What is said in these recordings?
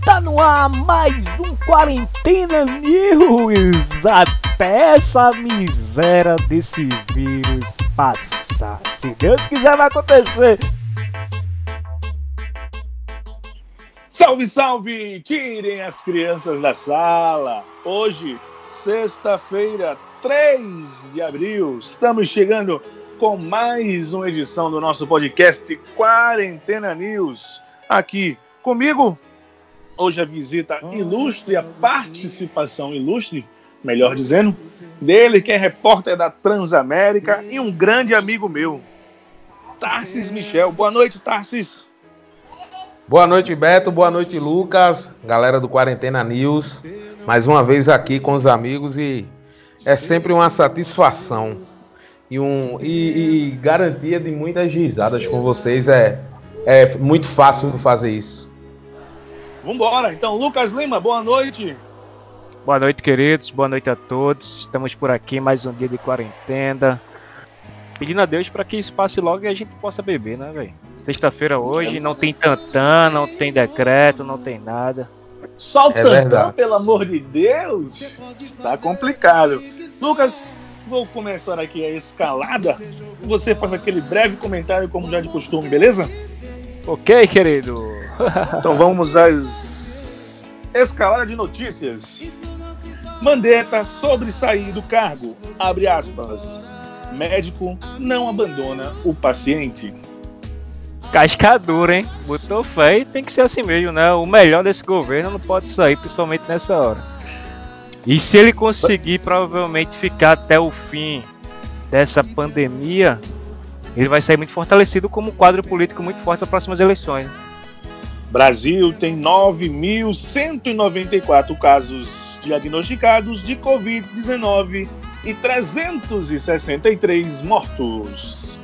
Está no ar mais um Quarentena News até essa miséria desse vírus passar. Se Deus quiser, vai acontecer. Salve, salve! Tirem as crianças da sala. Hoje, sexta-feira, 3 de abril, estamos chegando com mais uma edição do nosso podcast Quarentena News. Aqui comigo, hoje a visita ilustre, a participação ilustre, melhor dizendo, dele que é repórter da Transamérica e um grande amigo meu, Tarsis Michel. Boa noite, Tarsis. Boa noite, Beto. Boa noite, Lucas. Galera do Quarentena News. Mais uma vez aqui com os amigos e é sempre uma satisfação e, um, e, e garantia de muitas risadas com vocês. É, é muito fácil fazer isso. Vambora, então, Lucas Lima, boa noite. Boa noite, queridos. Boa noite a todos. Estamos por aqui mais um dia de quarentena. Pedindo a Deus para que isso passe logo e a gente possa beber, né, velho? Sexta-feira hoje, não tem tantã, não tem decreto, não tem nada. Só o é tantã, verdade. pelo amor de Deus. Tá complicado. Lucas, vou começar aqui a escalada. Você faz aquele breve comentário, como já de costume, beleza? Ok, querido. Então vamos às escalada de notícias. Mandetta sobre sair do cargo. Abre aspas. Médico não abandona o paciente. Cascadura, hein? Botou fé e tem que ser assim mesmo, né? O melhor desse governo não pode sair, principalmente nessa hora. E se ele conseguir provavelmente ficar até o fim dessa pandemia, ele vai sair muito fortalecido como quadro político muito forte para as próximas eleições. Brasil tem 9.194 casos diagnosticados de Covid-19 e 363 mortos.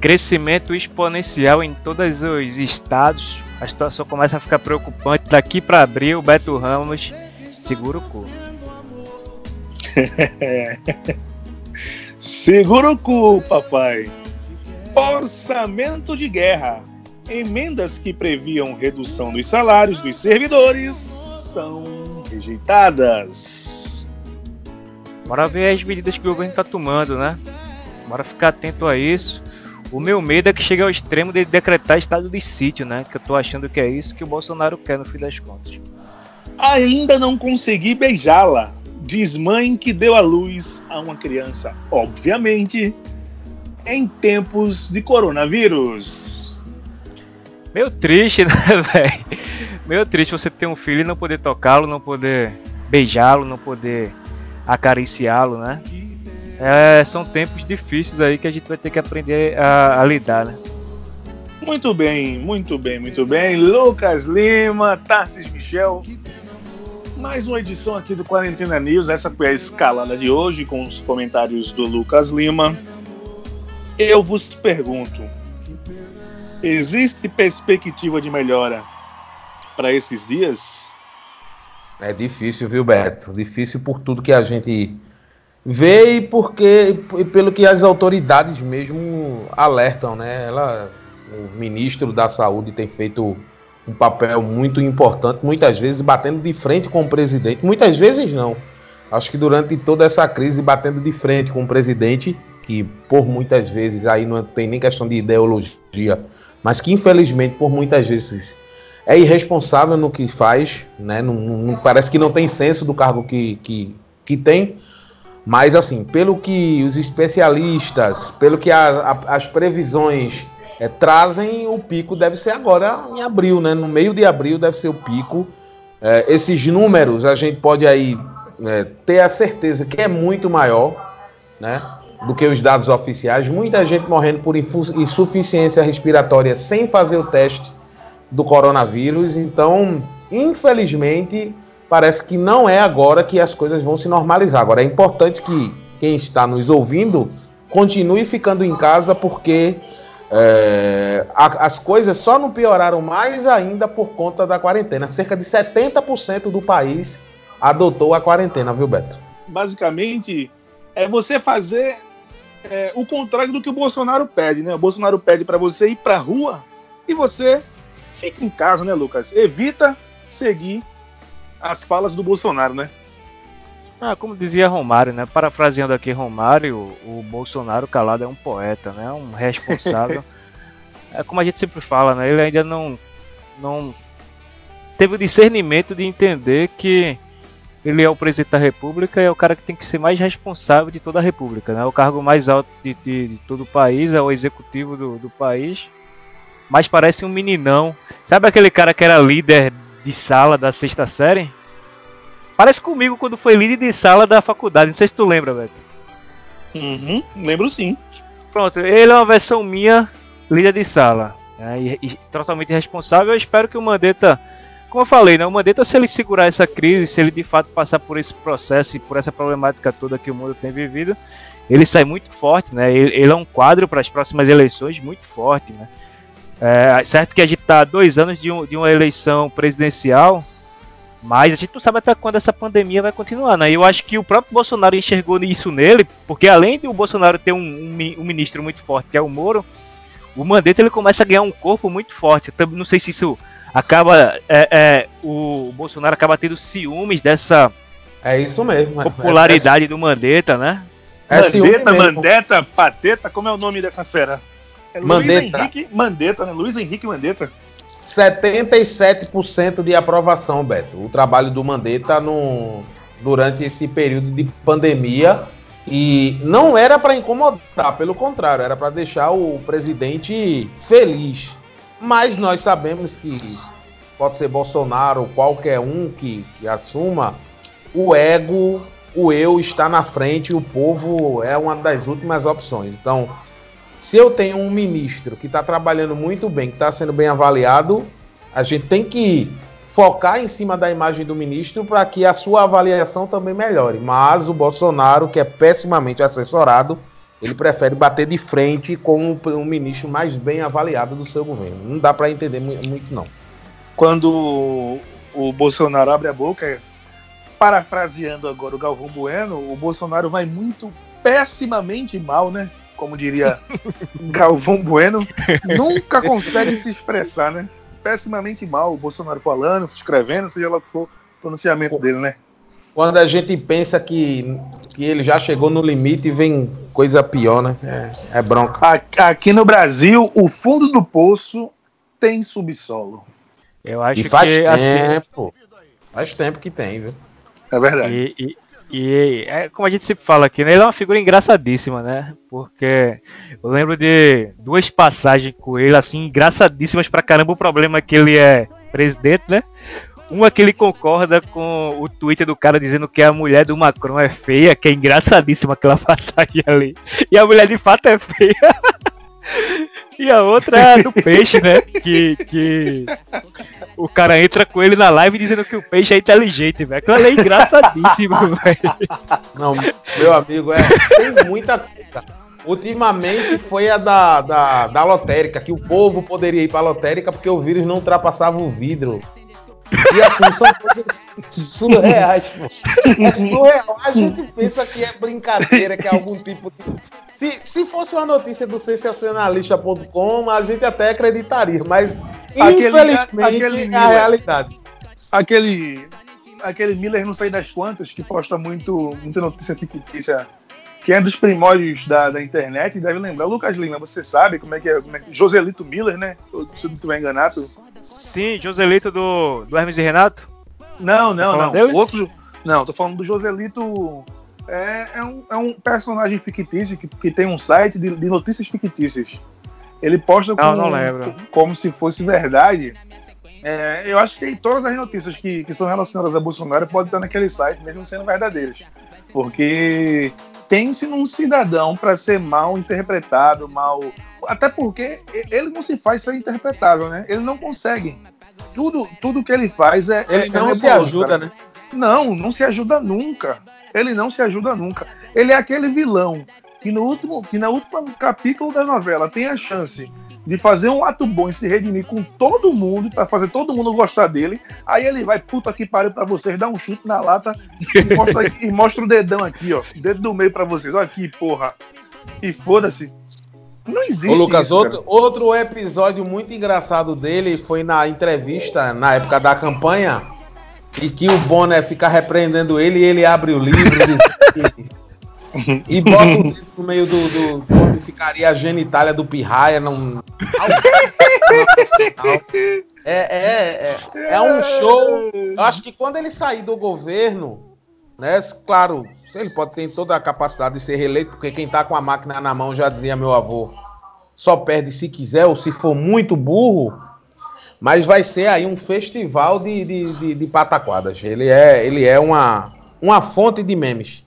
Crescimento exponencial em todos os estados. A situação começa a ficar preocupante. Daqui para abril, Beto Ramos segura o cu. Segura o cu, papai. Orçamento de guerra. Emendas que previam redução dos salários dos servidores são rejeitadas. Bora ver as medidas que o governo está tomando, né? Bora ficar atento a isso. O meu medo é que chegue ao extremo de decretar estado de sítio, né? Que eu tô achando que é isso que o Bolsonaro quer no fim das contas. Ainda não consegui beijá-la diz mãe que deu à luz a uma criança, obviamente, em tempos de coronavírus. Meio triste, né, velho? Meio triste você ter um filho e não poder tocá-lo, não poder beijá-lo, não poder acariciá-lo, né? É, são tempos difíceis aí que a gente vai ter que aprender a, a lidar, né? Muito bem, muito bem, muito bem. Lucas Lima, Tarsis Michel, mais uma edição aqui do Quarentena News. Essa foi a escalada de hoje com os comentários do Lucas Lima. Eu vos pergunto: existe perspectiva de melhora para esses dias? É difícil, viu, Beto? Difícil por tudo que a gente vê e porque e pelo que as autoridades mesmo alertam, né? Ela, o ministro da Saúde tem feito um papel muito importante, muitas vezes batendo de frente com o presidente, muitas vezes não. Acho que durante toda essa crise, batendo de frente com o presidente, que por muitas vezes aí não tem nem questão de ideologia, mas que infelizmente por muitas vezes é irresponsável no que faz, né? Não, não, parece que não tem senso do cargo que, que, que tem. Mas assim, pelo que os especialistas, pelo que a, a, as previsões é, trazem o pico, deve ser agora em abril, né? No meio de abril deve ser o pico. É, esses números a gente pode aí é, ter a certeza que é muito maior, né? Do que os dados oficiais. Muita gente morrendo por insuficiência respiratória sem fazer o teste do coronavírus. Então, infelizmente, parece que não é agora que as coisas vão se normalizar. Agora é importante que quem está nos ouvindo continue ficando em casa porque é, a, as coisas só não pioraram mais ainda por conta da quarentena. Cerca de 70% do país adotou a quarentena, viu, Beto? Basicamente, é você fazer é, o contrário do que o Bolsonaro pede, né? O Bolsonaro pede para você ir para rua e você fica em casa, né, Lucas? Evita seguir as falas do Bolsonaro, né? Ah, como dizia Romário, né? Parafraseando aqui Romário, o Bolsonaro calado é um poeta, né? Um responsável. é como a gente sempre fala, né? Ele ainda não, não teve o discernimento de entender que ele é o presidente da República e é o cara que tem que ser mais responsável de toda a República, né? O cargo mais alto de, de, de todo o país, é o executivo do, do país. Mas parece um meninão. Sabe aquele cara que era líder de sala da sexta série? Parece comigo quando foi líder de sala da faculdade. Não sei se tu lembra, Beto. Uhum, lembro sim. Pronto, ele é uma versão minha, líder de sala. Né, e, e, totalmente responsável. Eu espero que o Mandetta, como eu falei, né, o Mandetta, se ele segurar essa crise, se ele de fato passar por esse processo e por essa problemática toda que o mundo tem vivido, ele sai muito forte, né? Ele, ele é um quadro para as próximas eleições muito forte, né? É, certo que a gente está dois anos de, um, de uma eleição presidencial mas a gente não sabe até quando essa pandemia vai continuar, né? Eu acho que o próprio Bolsonaro enxergou isso nele, porque além de o Bolsonaro ter um, um, um ministro muito forte, que é o Moro, o Mandetta ele começa a ganhar um corpo muito forte. Eu não sei se isso acaba. É, é, o Bolsonaro acaba tendo ciúmes dessa. É isso mesmo. Popularidade é, do Mandetta, né? É Mandetta, Mandetta, Pateta, como é o nome dessa fera? É Mandetta. Luiz Henrique Mandetta, né? Luiz Henrique Mandetta. 77% de aprovação, Beto. O trabalho do Mandetta no, durante esse período de pandemia. E não era para incomodar, pelo contrário, era para deixar o presidente feliz. Mas nós sabemos que pode ser Bolsonaro, qualquer um que, que assuma, o ego, o eu está na frente, o povo é uma das últimas opções. Então, se eu tenho um ministro que está trabalhando muito bem, que está sendo bem avaliado, a gente tem que focar em cima da imagem do ministro para que a sua avaliação também melhore. Mas o Bolsonaro, que é pessimamente assessorado, ele prefere bater de frente com o ministro mais bem avaliado do seu governo. Não dá para entender muito, não. Quando o Bolsonaro abre a boca, parafraseando agora o Galvão Bueno, o Bolsonaro vai muito pessimamente mal, né? como diria Galvão Bueno, nunca consegue se expressar, né? Pessimamente mal, o Bolsonaro falando, escrevendo, seja lá o que for o pronunciamento dele, né? Quando a gente pensa que, que ele já chegou no limite, vem coisa pior, né? É, é bronca. Aqui no Brasil, o fundo do poço tem subsolo. Eu acho e faz que assim, tempo. Assim... Faz tempo que tem, viu? É verdade. E, e, e é como a gente sempre fala aqui, né? Ele é uma figura engraçadíssima, né? Porque eu lembro de duas passagens com ele, assim, engraçadíssimas pra caramba. O problema é que ele é presidente, né? Uma que ele concorda com o Twitter do cara dizendo que a mulher do Macron é feia, que é engraçadíssima aquela passagem ali. E a mulher de fato é feia. E a outra é a do peixe, né? Que, que o cara entra com ele na live dizendo que o peixe é inteligente, velho. Aquilo é engraçadíssimo, velho. Não, meu amigo, é, tem muita coisa. Ultimamente foi a da, da, da lotérica, que o povo poderia ir pra lotérica porque o vírus não ultrapassava o vidro. E assim, são coisas surreais, pô. É surreal. A gente pensa que é brincadeira, que é algum tipo de se, se fosse uma notícia do sensacionalista.com, a gente até acreditaria, mas aquele, infelizmente aquele é a realidade. Aquele, aquele Miller não sei das quantas, que posta muito, muita notícia fictícia, que é dos primórdios da, da internet, deve lembrar. O Lucas Lima, você sabe como é que é? Como é Joselito Miller, né? Se não estiver enganado. Sim, Joselito do, do Hermes e Renato? Não, não, tá não. Outro, não, tô falando do Joselito é, é, um, é um personagem fictício que, que tem um site de, de notícias fictícias. Ele posta não, como, não como se fosse verdade. É, eu acho que todas as notícias que, que são relacionadas a Bolsonaro podem estar naquele site, mesmo sendo verdadeiras. Porque tem-se num cidadão para ser mal interpretado, mal. Até porque ele não se faz ser interpretável, né? Ele não consegue. Tudo, tudo que ele faz é. Ele é, não é se ajuda, né? Não, não se ajuda nunca. Ele não se ajuda nunca. Ele é aquele vilão que no último, que na última capítulo da novela tem a chance de fazer um ato bom e se redimir com todo mundo, para fazer todo mundo gostar dele. Aí ele vai, puta que pariu pra vocês, dá um chute na lata e mostra, e mostra o dedão aqui, ó. Dedo do meio para vocês. Olha aqui, porra. E foda-se. Não existe. Ô, Lucas, isso, outro, outro episódio muito engraçado dele foi na entrevista, na época da campanha, e que o Bonner fica repreendendo ele e ele abre o livro e bota o dedo no meio do, do, onde ficaria a genitália do pirraia. Não, é, é, é, é um show. Eu acho que quando ele sair do governo, né? Claro, ele pode ter toda a capacidade de ser reeleito, porque quem tá com a máquina na mão, já dizia meu avô, só perde se quiser ou se for muito burro. Mas vai ser aí um festival de, de, de, de pataquadas. Ele é, ele é uma, uma fonte de memes.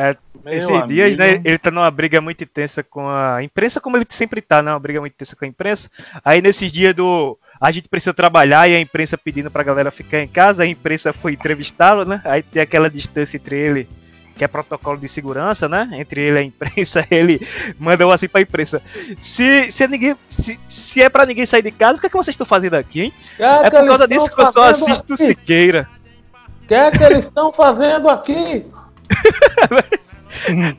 É, esses amigo. dias, né, ele tá numa briga muito intensa com a imprensa, como ele sempre tá, né? Uma briga muito intensa com a imprensa. Aí nesses dias do. A gente precisa trabalhar e a imprensa pedindo pra galera ficar em casa, a imprensa foi entrevistá-lo, né? Aí tem aquela distância entre ele, que é protocolo de segurança, né? Entre ele e a imprensa, ele mandou assim pra imprensa. Se, se, ninguém, se, se é pra ninguém sair de casa, o que é que vocês estão fazendo aqui, hein? É, é por causa disso que eu só assisto aqui? Siqueira. O que é que eles estão fazendo aqui?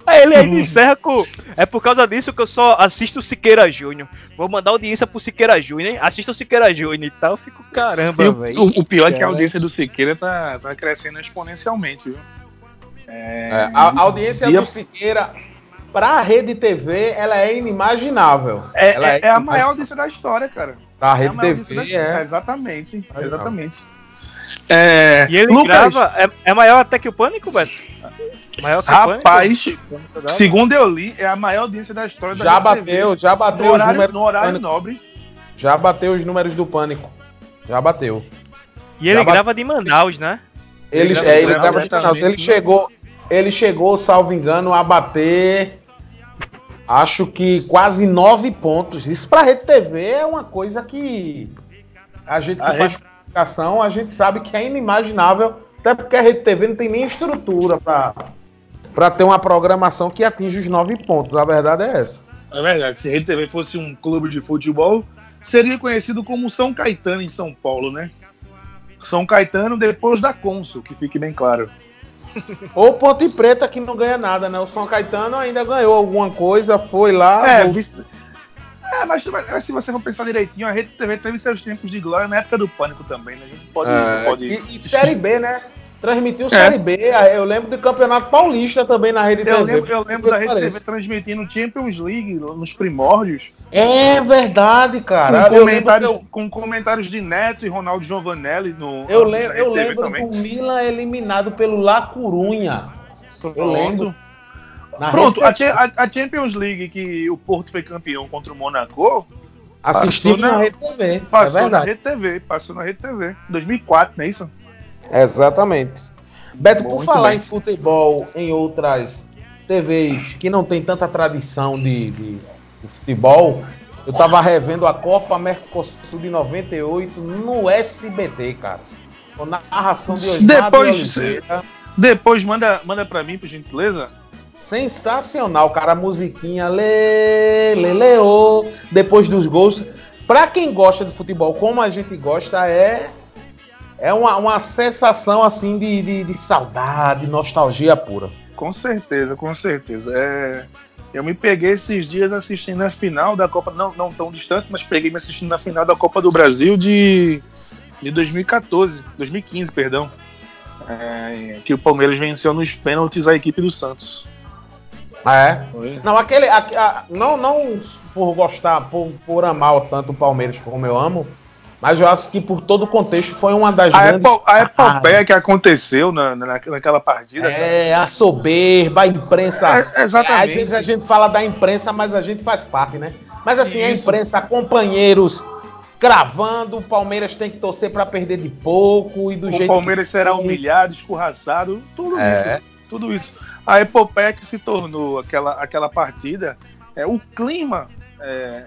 Aí ele ainda encerra com. É por causa disso que eu só assisto o Siqueira Júnior. Vou mandar audiência pro Siqueira Júnior, hein? Assista o Siqueira Júnior e tal. Eu fico, caramba, velho. O, o, pior é que a audiência do Siqueira tá, tá crescendo exponencialmente, viu? É... É, a, a, audiência do Siqueira pra rede TV, ela é inimaginável. É, ela é, é a maior audiência da história, cara. Da rede TV, é. Exatamente, exatamente. É, e ele Lucas, grava. É, é, maior até que o Pânico, Beto? Maior que Rapaz, o Pânico? segundo eu li, é a maior audiência da história da Já bateu, TV. já bateu no os horário, números. No horário nobre. Já bateu os números do Pânico. Já bateu. E ele já grava bate... de Manaus, né? Ele, ele, grava, é, ele grava de Manaus. Ele chegou, ele chegou, salvo engano, a bater. Acho que quase nove pontos. Isso pra Rede TV é uma coisa que a gente que a faz rede comunicação, a gente sabe que é inimaginável, até porque a Rede TV não tem nem estrutura para ter uma programação que atinja os nove pontos. A verdade é essa. É verdade. Se a Rede TV fosse um clube de futebol, seria conhecido como São Caetano em São Paulo, né? São Caetano depois da Consul, que fique bem claro. Ou Ponte Preta que não ganha nada, né? O São Caetano ainda ganhou alguma coisa, foi lá. É, é, mas, mas, se você for pensar direitinho, a Rede TV teve seus tempos de glória na época do Pânico também, né? A gente pode. É, pode... E, e Série B, né? Transmitiu é. Série B. Eu lembro do Campeonato Paulista também na Rede eu TV. Lembro, eu lembro da Rede TV transmitindo Champions League nos primórdios. É verdade, cara. Com comentários, eu... com comentários de Neto e Ronaldo Giovanelli no. Eu lembro, eu lembro do Milan eliminado pelo La Corunha. Eu lembro. Na Pronto, a, a, Champions League que o Porto foi campeão contra o Monaco. Assistiu na, na Rede TV. É passou é na Rede TV, passou na Rede TV. 2004, não é isso? Exatamente. Beto, Muito por falar bem. em futebol em outras TVs que não tem tanta tradição de, de, de futebol, eu tava revendo a Copa Mercosul de 98 no SBT, cara. Com narração de Osmar Depois, de depois manda, manda pra mim, por gentileza. Sensacional, cara. A musiquinha lê, lê, leô, depois dos gols. Pra quem gosta de futebol como a gente gosta, é é uma, uma sensação assim de, de, de saudade, nostalgia pura. Com certeza, com certeza. É, eu me peguei esses dias assistindo a final da Copa, não, não tão distante, mas peguei me assistindo na final da Copa do Brasil de, de 2014, 2015, perdão. É, que o Palmeiras venceu nos pênaltis a equipe do Santos. É. Foi. Não, aquele. A, a, não, não por gostar, por, por amar tanto o Palmeiras como eu amo, mas eu acho que por todo o contexto foi uma das a grandes. Epo, a epopeia que aconteceu na, na, naquela partida. É, cara. a soberba, a imprensa. É, exatamente. Às vezes a gente fala da imprensa, mas a gente faz parte, né? Mas assim, Isso. a imprensa, companheiros cravando, o Palmeiras tem que torcer para perder de pouco e do o jeito. O Palmeiras será humilhado, escorraçado, tudo é. isso. Tudo isso a epopeia que se tornou aquela, aquela partida, é, o clima é,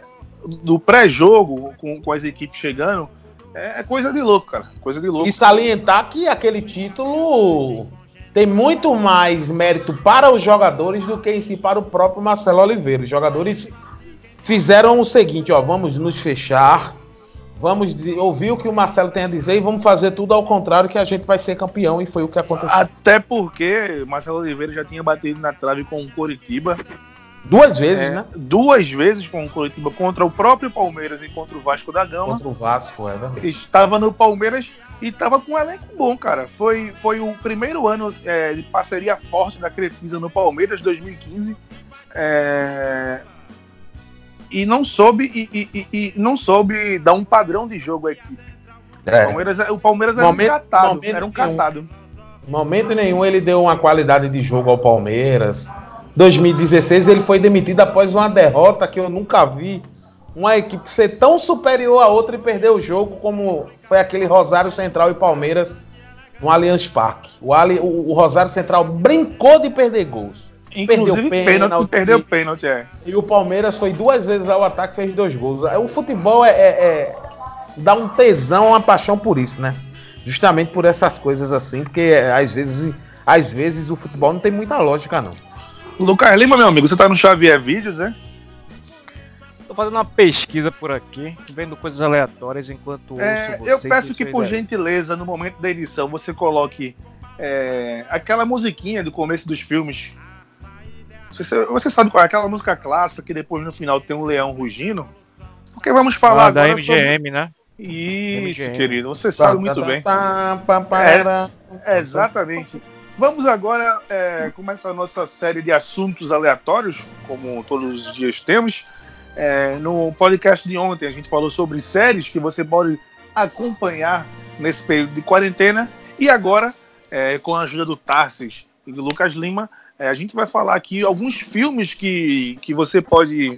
do pré-jogo, com, com as equipes chegando, é, é coisa de louco, cara. Coisa de louco. E salientar que aquele título tem muito mais mérito para os jogadores do que em si para o próprio Marcelo Oliveira. Os jogadores fizeram o seguinte, ó, vamos nos fechar, Vamos ouvir o que o Marcelo tem a dizer e vamos fazer tudo ao contrário que a gente vai ser campeão e foi o que aconteceu. Até porque Marcelo Oliveira já tinha batido na trave com o Coritiba Duas vezes, é, né? Duas vezes com o Curitiba contra o próprio Palmeiras e contra o Vasco da Gama. Contra o Vasco, é verdade. Estava no Palmeiras e estava com um elenco bom, cara. Foi, foi o primeiro ano é, de parceria forte da Crefisa no Palmeiras, 2015. É, e não soube e, e, e, não soube dar um padrão de jogo à equipe. É. O Palmeiras, o Palmeiras era momento, um catado. Era um catado. Momento nenhum ele deu uma qualidade de jogo ao Palmeiras. 2016 ele foi demitido após uma derrota que eu nunca vi uma equipe ser tão superior a outra e perder o jogo como foi aquele Rosário Central e Palmeiras no Allianz Parque. O, Ali, o, o Rosário Central brincou de perder gols. Inclusive, perdeu pênalti, pênalti, perdeu pênalti, é. E o Palmeiras foi duas vezes ao ataque e fez dois gols. O futebol é, é, é, dá um tesão, uma paixão por isso, né? Justamente por essas coisas assim, porque é, às vezes, às vezes o futebol não tem muita lógica, não. Lucas Lima, meu amigo, você tá no Xavier Vídeos, é? Tô fazendo uma pesquisa por aqui, vendo coisas aleatórias enquanto é, Eu peço que, por gentileza, no momento da edição, você coloque é, aquela musiquinha do começo dos filmes você, você sabe qual é aquela música clássica que depois no final tem um leão rugindo? Porque vamos falar ah, da MGM, sobre... né? Isso, MGM. querido, você sabe muito bem. É, exatamente. Vamos agora é, começar a nossa série de assuntos aleatórios, como todos os dias temos. É, no podcast de ontem a gente falou sobre séries que você pode acompanhar nesse período de quarentena. E agora, é, com a ajuda do Tarsis e do Lucas Lima, é, a gente vai falar aqui alguns filmes que, que você pode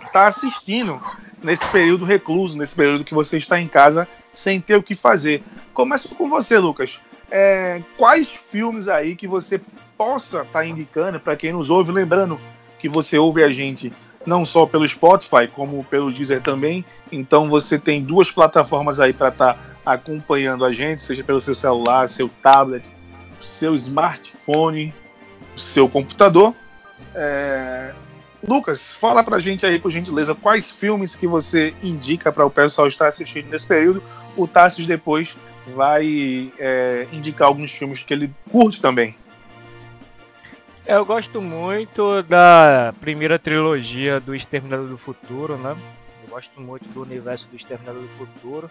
estar tá assistindo nesse período recluso, nesse período que você está em casa sem ter o que fazer. Começo com você, Lucas. É, quais filmes aí que você possa estar tá indicando para quem nos ouve? Lembrando que você ouve a gente não só pelo Spotify, como pelo Deezer também. Então você tem duas plataformas aí para estar tá acompanhando a gente, seja pelo seu celular, seu tablet, seu smartphone, seu computador. É... Lucas, fala pra gente aí, por gentileza, quais filmes que você indica para o pessoal estar assistindo nesse período. O Tassis depois vai é, indicar alguns filmes que ele curte também. É, eu gosto muito da primeira trilogia do Exterminador do Futuro, né? Eu gosto muito do universo do Exterminador do Futuro.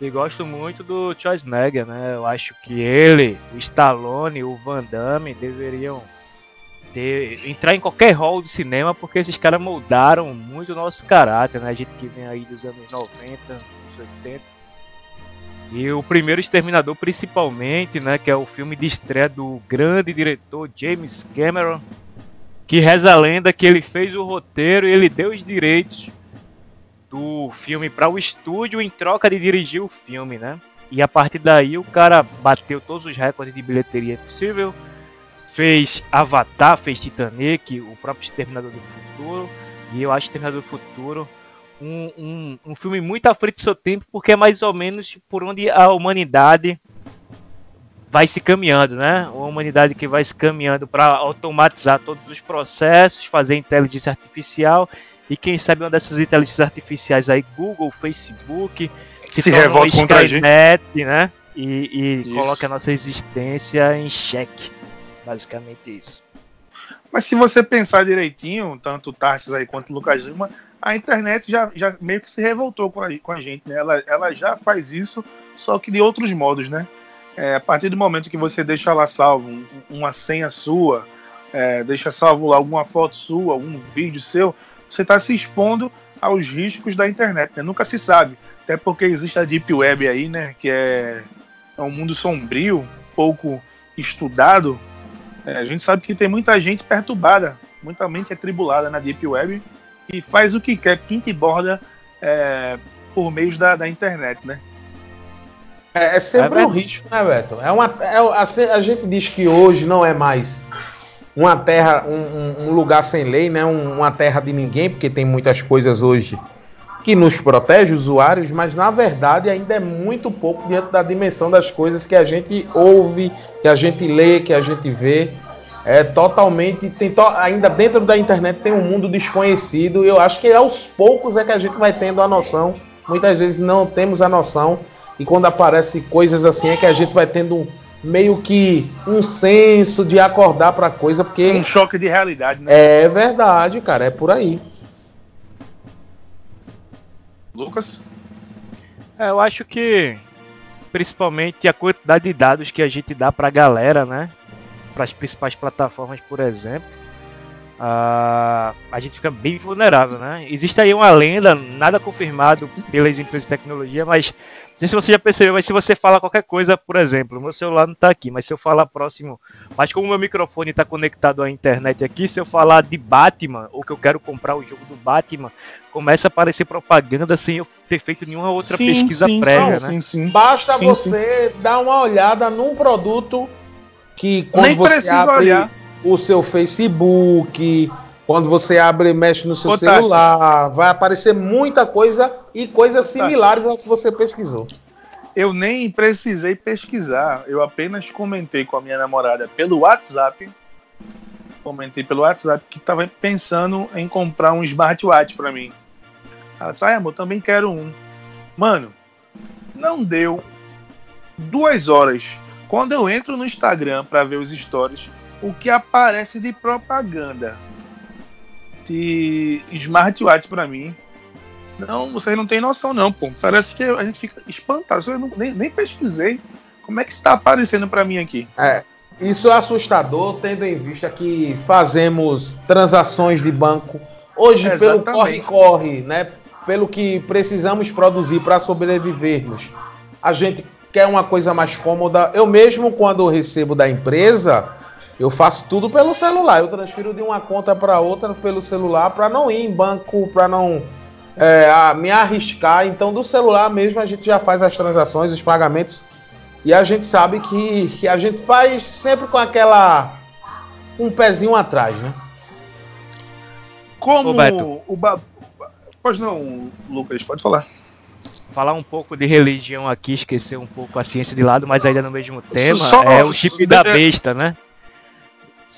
E gosto muito do Schwarzenegger, né? Eu acho que ele, o Stallone, o Van Damme deveriam ter, entrar em qualquer hall do cinema porque esses caras moldaram muito o nosso caráter, né? A gente que vem aí dos anos 90, anos 80. E o primeiro Exterminador, principalmente, né? Que é o filme de estreia do grande diretor James Cameron. Que reza a lenda que ele fez o roteiro e ele deu os direitos do filme para o estúdio em troca de dirigir o filme, né? E a partir daí o cara bateu todos os recordes de bilheteria possível, fez Avatar, fez Titanic, o próprio Exterminador do Futuro, e eu acho Exterminador do Futuro um, um, um filme muito à frente do seu tempo, porque é mais ou menos por onde a humanidade vai se caminhando, né? Uma humanidade que vai se caminhando para automatizar todos os processos, fazer inteligência artificial e quem sabe uma dessas inteligências artificiais aí, Google, Facebook, se, se revolta contra a gente, né? E, e coloca a nossa existência em xeque. Basicamente isso. Mas se você pensar direitinho, tanto o Tarsis aí quanto o Lucas Lima, a internet já, já meio que se revoltou com a, com a gente, né? Ela, ela já faz isso, só que de outros modos, né? É, a partir do momento que você deixa lá salvo um, uma senha sua, é, deixa salvo alguma foto sua, algum vídeo seu, você está se expondo aos riscos da internet. Né? Nunca se sabe, até porque existe a Deep Web aí, né? Que é, é um mundo sombrio, pouco estudado. É, a gente sabe que tem muita gente perturbada, muita mente atribulada na Deep Web e faz o que quer, pinta e borda é, por meio da, da internet, né? É, é sempre é um risco, né, Beto? É uma, é, a, a gente diz que hoje não é mais uma terra, um, um lugar sem lei, né? uma terra de ninguém, porque tem muitas coisas hoje que nos protege, usuários, mas na verdade ainda é muito pouco diante da dimensão das coisas que a gente ouve, que a gente lê, que a gente vê. É totalmente. Tem to, ainda dentro da internet tem um mundo desconhecido. E eu acho que aos poucos é que a gente vai tendo a noção. Muitas vezes não temos a noção. E quando aparecem coisas assim é que a gente vai tendo um, meio que um senso de acordar pra coisa, porque Um choque de realidade, né? é verdade, cara, é por aí. Lucas? É, eu acho que principalmente a quantidade de dados que a gente dá pra galera, né? Para as principais plataformas, por exemplo, ah, a gente fica bem vulnerável, né? Existe aí uma lenda, nada confirmado pelas empresas de tecnologia, mas não sei se você já percebeu, mas se você fala qualquer coisa, por exemplo, meu celular não tá aqui, mas se eu falar próximo, mas como meu microfone tá conectado à internet aqui, se eu falar de Batman ou que eu quero comprar o jogo do Batman, começa a aparecer propaganda sem eu ter feito nenhuma outra Sim, pesquisa sim, prévia, sim, né? Sim, sim. Basta Sim, você dar uma olhada num produto que quando Nem você abre olhar. o seu Facebook, quando você abre e mexe no seu Ô, celular, vai aparecer muita coisa e coisas similares ao que você pesquisou. Eu nem precisei pesquisar, eu apenas comentei com a minha namorada pelo WhatsApp. Comentei pelo WhatsApp que estava pensando em comprar um smartwatch para mim. Ela disse: Ai, amor, também quero um. Mano, não deu duas horas. Quando eu entro no Instagram para ver os stories, o que aparece de propaganda smartwatch para mim não, vocês não têm noção, não, pô. Parece que a gente fica espantado. Eu não- nem, nem pesquisei. Como é que está aparecendo pra mim aqui? É, isso é assustador, tendo em vista que fazemos transações de banco hoje pelo Exatamente. corre-corre, né? Pelo que precisamos produzir para sobrevivermos. A gente quer uma coisa mais cômoda. Eu mesmo, quando recebo da empresa, eu faço tudo pelo celular. Eu transfiro de uma conta para outra pelo celular para não ir em banco, para não é, a- me arriscar. Então, do celular mesmo, a gente já faz as transações, os pagamentos. E a gente sabe que, que a gente faz sempre com aquela. um pezinho atrás, né? Como Ô, Beto. o ba... Pois não, Lucas, pode falar. Falar um pouco de religião aqui, esquecer um pouco a ciência de lado, mas ainda no mesmo tema, Só- é o chip da é- besta, né?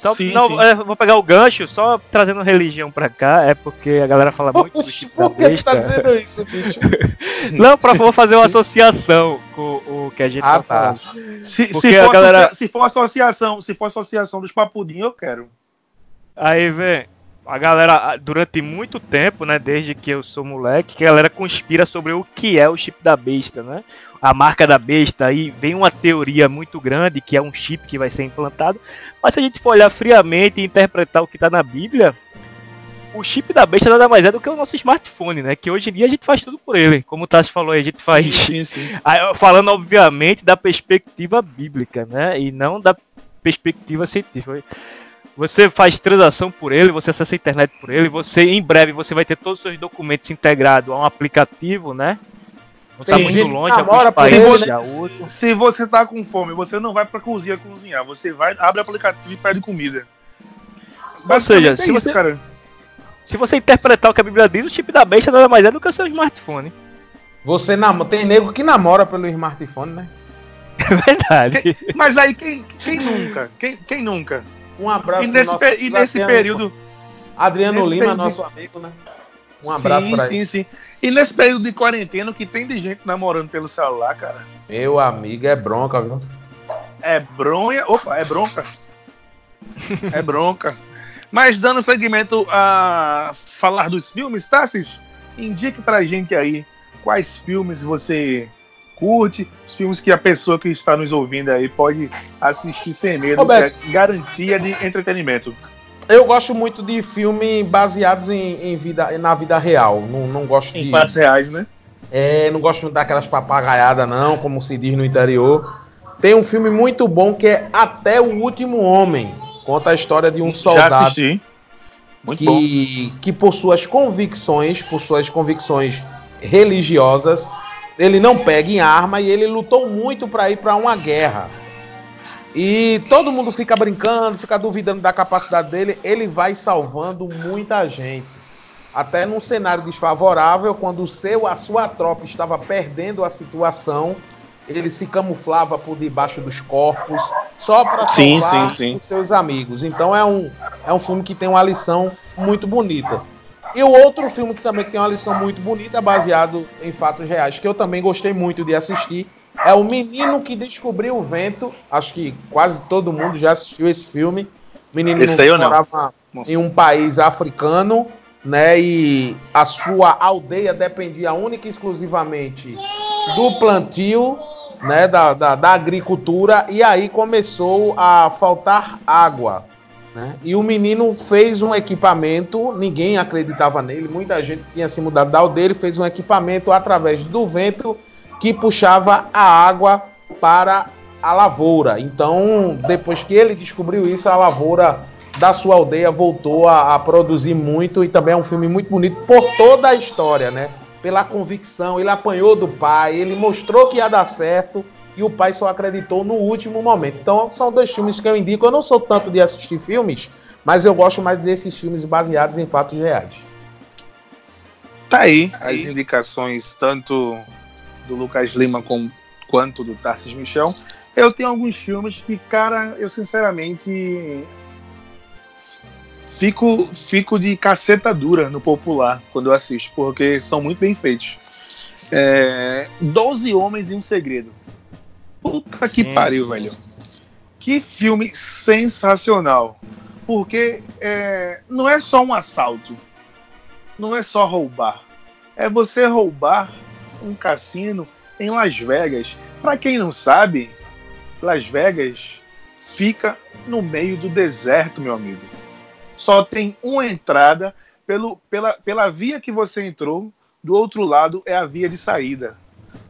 Só, Sim, não, sim. é, vou pegar o gancho, só trazendo religião pra cá, é porque a galera fala muito Oxe, da por que tu tá dizendo isso, bicho? Não, pra vou fazer uma associação com o que a gente Ah, tá tá. falando. Se, Porque se, a for galera- se for associação, se for associação dos papudinhos, eu quero. Aí, vem, a galera, durante muito tempo, né, desde que eu sou moleque, que a galera conspira sobre o que é o chip da besta, né? A marca da besta, aí vem uma teoria muito grande que é um chip que vai ser implantado. Mas se a gente for olhar friamente e interpretar o que tá na Bíblia, o chip da besta nada mais é do que o nosso smartphone, né? Que hoje em dia a gente faz tudo por ele. Como o Tassi falou aí, a gente faz Sim, sim. Eu falando, obviamente, da perspectiva bíblica, né? E não da perspectiva científica. Você faz transação por ele, você acessa a internet por ele, você em breve você vai ter todos os seus documentos integrados a um aplicativo, né? Não tá Tem muito gente longe, namora países ele, já né? outro. Se você tá com fome, você não vai pra cozinha cozinhar. Você vai, abre o aplicativo e pede comida. Ou seja, é se isso, você- cara. Se você interpretar o que a Bíblia diz, o chip da besta nada mais é do que o seu smartphone. Você nam tem nego que namora pelo smartphone, né? É verdade. Mas aí quem, quem nunca? Quem, quem nunca? Um abraço E pro nesse, nosso e nesse Adriano- período. Adriano nesse Lima, período- nosso amigo, né? Um abraço sim, pra sim, ele. sim. E nesse período de quarentena, o que tem de gente namorando pelo celular, cara? Meu amigo, é bronca, viu? É bronha. Opa, é bronca. É bronca. Mas dando seguimento a falar dos filmes, Tassis, indique pra gente aí quais filmes você curte, os filmes que a pessoa que está nos ouvindo aí pode assistir sem medo, que Roberto. é garantia de entretenimento. Eu gosto muito de filme baseados em, em vida, na vida real. Não, não gosto Em de. fatos reais, né? É, não gosto daquelas papagaiadas, não, como se diz no interior. Tem um filme muito bom que é Até o Último Homem. Conta a história de um Já soldado assisti. Muito bom. que, que por suas convicções, por suas convicções religiosas, ele não pega em arma e ele lutou muito para ir para uma guerra. E todo mundo fica brincando, fica duvidando da capacidade dele, ele vai salvando muita gente. Até num cenário desfavorável, quando o seu, a sua tropa estava perdendo a situação, ele se camuflava por debaixo dos corpos, só para salvar sim, sim. os seus amigos. Então é um, é um filme que tem uma lição muito bonita. E o outro filme que também tem uma lição muito bonita, baseado em fatos reais, que eu também gostei muito de assistir, É o menino que descobriu o vento. Acho que quase todo mundo já assistiu esse filme. O menino Esse aí eu não. morava em um país africano, né? E a sua aldeia dependia única e exclusivamente do plantio, né? Da, da, da agricultura. E aí começou a faltar água. Né? E o menino fez um equipamento, ninguém acreditava nele, muita gente tinha se mudado da aldeia, ele fez um equipamento através do vento que puxava a água para a lavoura. Então, depois que ele descobriu isso, a lavoura da sua aldeia voltou a, a produzir muito e também é um filme muito bonito por toda a história, né? Pela convicção, ele apanhou do pai, ele mostrou que ia dar certo e o pai só acreditou no último momento. Então, são dois filmes que eu indico. Eu não sou tanto de assistir filmes, mas eu gosto mais desses filmes baseados em fatos reais. Tá aí as indicações tanto do Lucas Lima com, quanto do Tarsis Michel. Eu tenho alguns filmes que, cara, eu sinceramente fico, fico de caceta dura no popular quando eu assisto, porque são muito bem feitos. É, Doze Homens e um Segredo. Puta que Sim, pariu, velho. Que filme sensacional. Porque é, não é só um assalto. Não é só roubar. É você roubar um cassino em Las Vegas. Para quem não sabe, Las Vegas fica no meio do deserto, meu amigo. Só tem uma entrada pelo, pela, pela via que você entrou. Do outro lado é a via de saída.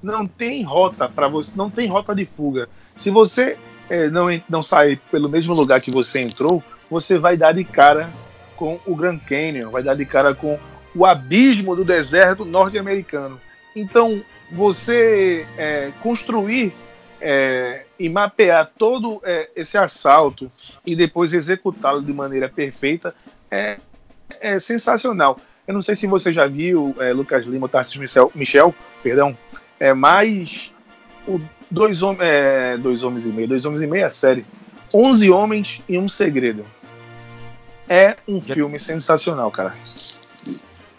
Não tem rota para você, não tem rota de fuga. Se você eh, não, não sair pelo mesmo lugar que você entrou, você vai dar de cara com o Grand Canyon, vai dar de cara com o abismo do deserto norte-americano. Então, você eh, construir eh, e mapear todo eh, esse assalto e depois executá-lo de maneira perfeita é, é sensacional. Eu não sei se você já viu eh, Lucas Lima, Tarcísio Michel, Michel perdão, é, mas o dois, hom é, dois homens e meio, dois homens e meio é a série. Onze homens e um segredo. É um Já- filme sensacional, cara.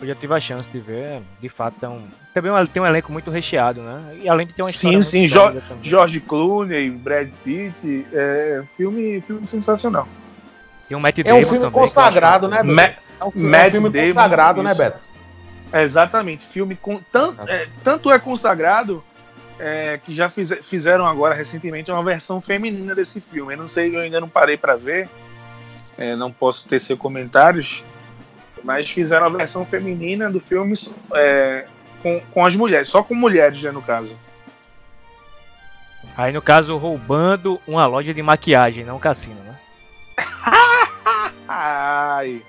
Eu já tive a chance de ver, de fato, é um... também tem um elenco muito recheado, né? E além de ter uma história Sim, sim, também. George Clooney, Brad Pitt, é filme, filme sensacional. Tem um Matt É um Damon filme também, consagrado, né, Beto? Ma- É um filme, é um filme Damon, consagrado, né, isso. Beto? É, exatamente, filme com tanto é, tanto é consagrado é, que já fize- fizeram agora recentemente uma versão feminina desse filme. Eu não sei, eu ainda não parei para ver, é, não posso tecer comentários, mas fizeram a versão feminina do filme é, com, com as mulheres, só com mulheres, né, no caso. Aí, no caso, roubando uma loja de maquiagem, não um cassino, né? Ai,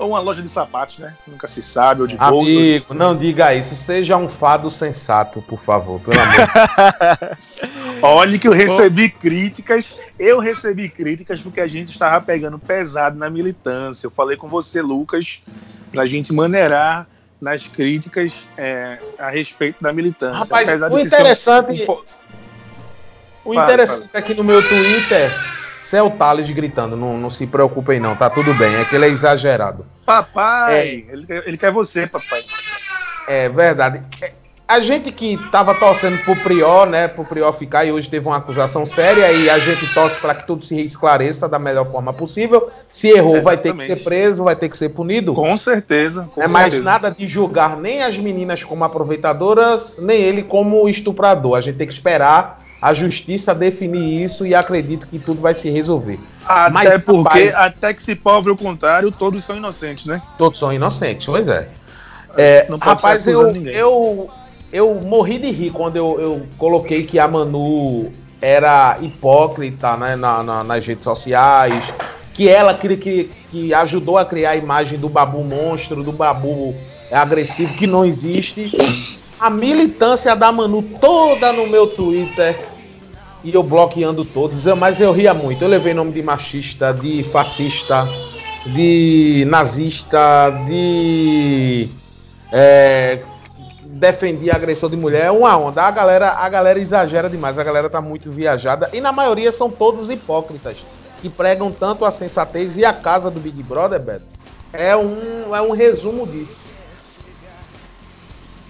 ou uma loja de sapatos, né? Nunca se sabe, ou de bolsas. Amigo, não diga isso. Seja um fado sensato, por favor, pelo amor de Olha que eu recebi críticas. Eu recebi críticas porque a gente estava pegando pesado na militância. Eu falei com você, Lucas, pra gente maneirar nas críticas é, a respeito da militância. Rapaz, o interessante, um o Fala, interessante é que no meu Twitter, isso é o Thales gritando. Não, não se preocupem, não. Tá tudo bem. É que ele é exagerado. Papai, ele, quer- ele quer você, papai. É verdade. É, A gente que tava torcendo pro Prior, né? Pro Prior ficar e hoje teve uma acusação séria e a gente torce para que tudo se esclareça da melhor forma possível. Se errou, vai ter que Exatamente. ser preso, vai ter que ser punido. Com certeza. Com É mais certeza. nada de julgar nem as meninas como aproveitadoras, nem ele como estuprador. A gente tem que esperar a justiça definir isso e acredito que tudo vai se resolver. Até Mas, porque, rapaz- até que se prove o contrário, todos são inocentes, né? Todos são inocentes, pois é. É, pode rapaz, eu, ninguém. eu, eu morri de rir quando eu, eu coloquei que a Manu era hipócrita né, na, na- nas redes sociais, que ela que, que, que ajudou a criar a imagem do babu monstro, do babu agressivo, que não existe. A militância da Manu toda no meu Twitter e eu bloqueando todos, eu- mas eu ria muito. Eu levei nome de machista, de fascista, de nazista, de é, defendia agressor de mulher, é uma onda. A galera, a galera exagera demais, a galera tá muito viajada e na maioria são todos hipócritas que pregam tanto a sensatez e a casa do Big Brother, Beto. É um, é um resumo disso.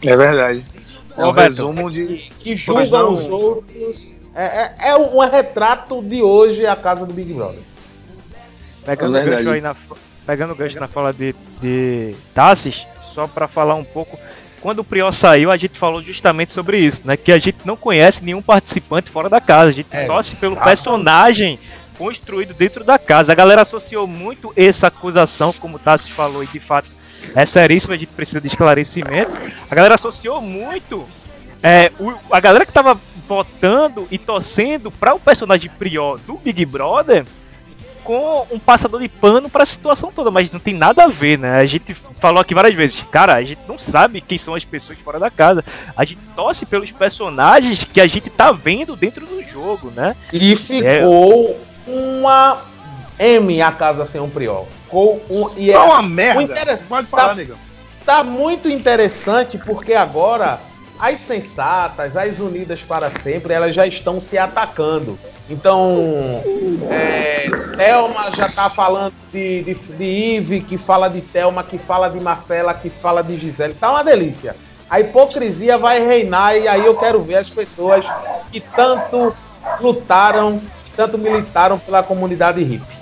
É verdade. É um Roberto, resumo de. que Mas julga não- os outros. É, é, é um retrato de hoje a casa do Big Brother. Pegando É o gancho aí na, pegando gancho na fala de, de Tassis, só pra falar um pouco. Quando o Prior saiu, a gente falou justamente sobre isso, né? Que a gente não conhece nenhum participante fora da casa. A gente É, torce pelo personagem construído dentro da casa. A galera associou muito essa acusação, como o Tassis falou, e de fato é seríssimo, a gente precisa de esclarecimento. A galera associou muito é, o- a galera que tava votando e torcendo para o personagem Prior do Big Brother com um passador de pano para a situação toda, mas não tem nada a ver, né? A gente falou aqui várias vezes, cara, a gente não sabe quem são as pessoas fora da casa. A gente torce pelos personagens que a gente tá vendo dentro do jogo, né? E ficou uma M a casa sem um prior. Ficou um, e é, É uma merda. interessa- Pode falar, tá- negão. tá muito interessante porque agora as sensatas, as unidas para sempre, elas já estão se atacando. Então, é, Thelma já tá falando de, de, de Ive, que fala de Thelma, que fala de Marcela, que fala de Gisele. Tá uma delícia. A hipocrisia vai reinar e aí eu quero ver as pessoas que tanto lutaram, que tanto militaram pela comunidade hippie.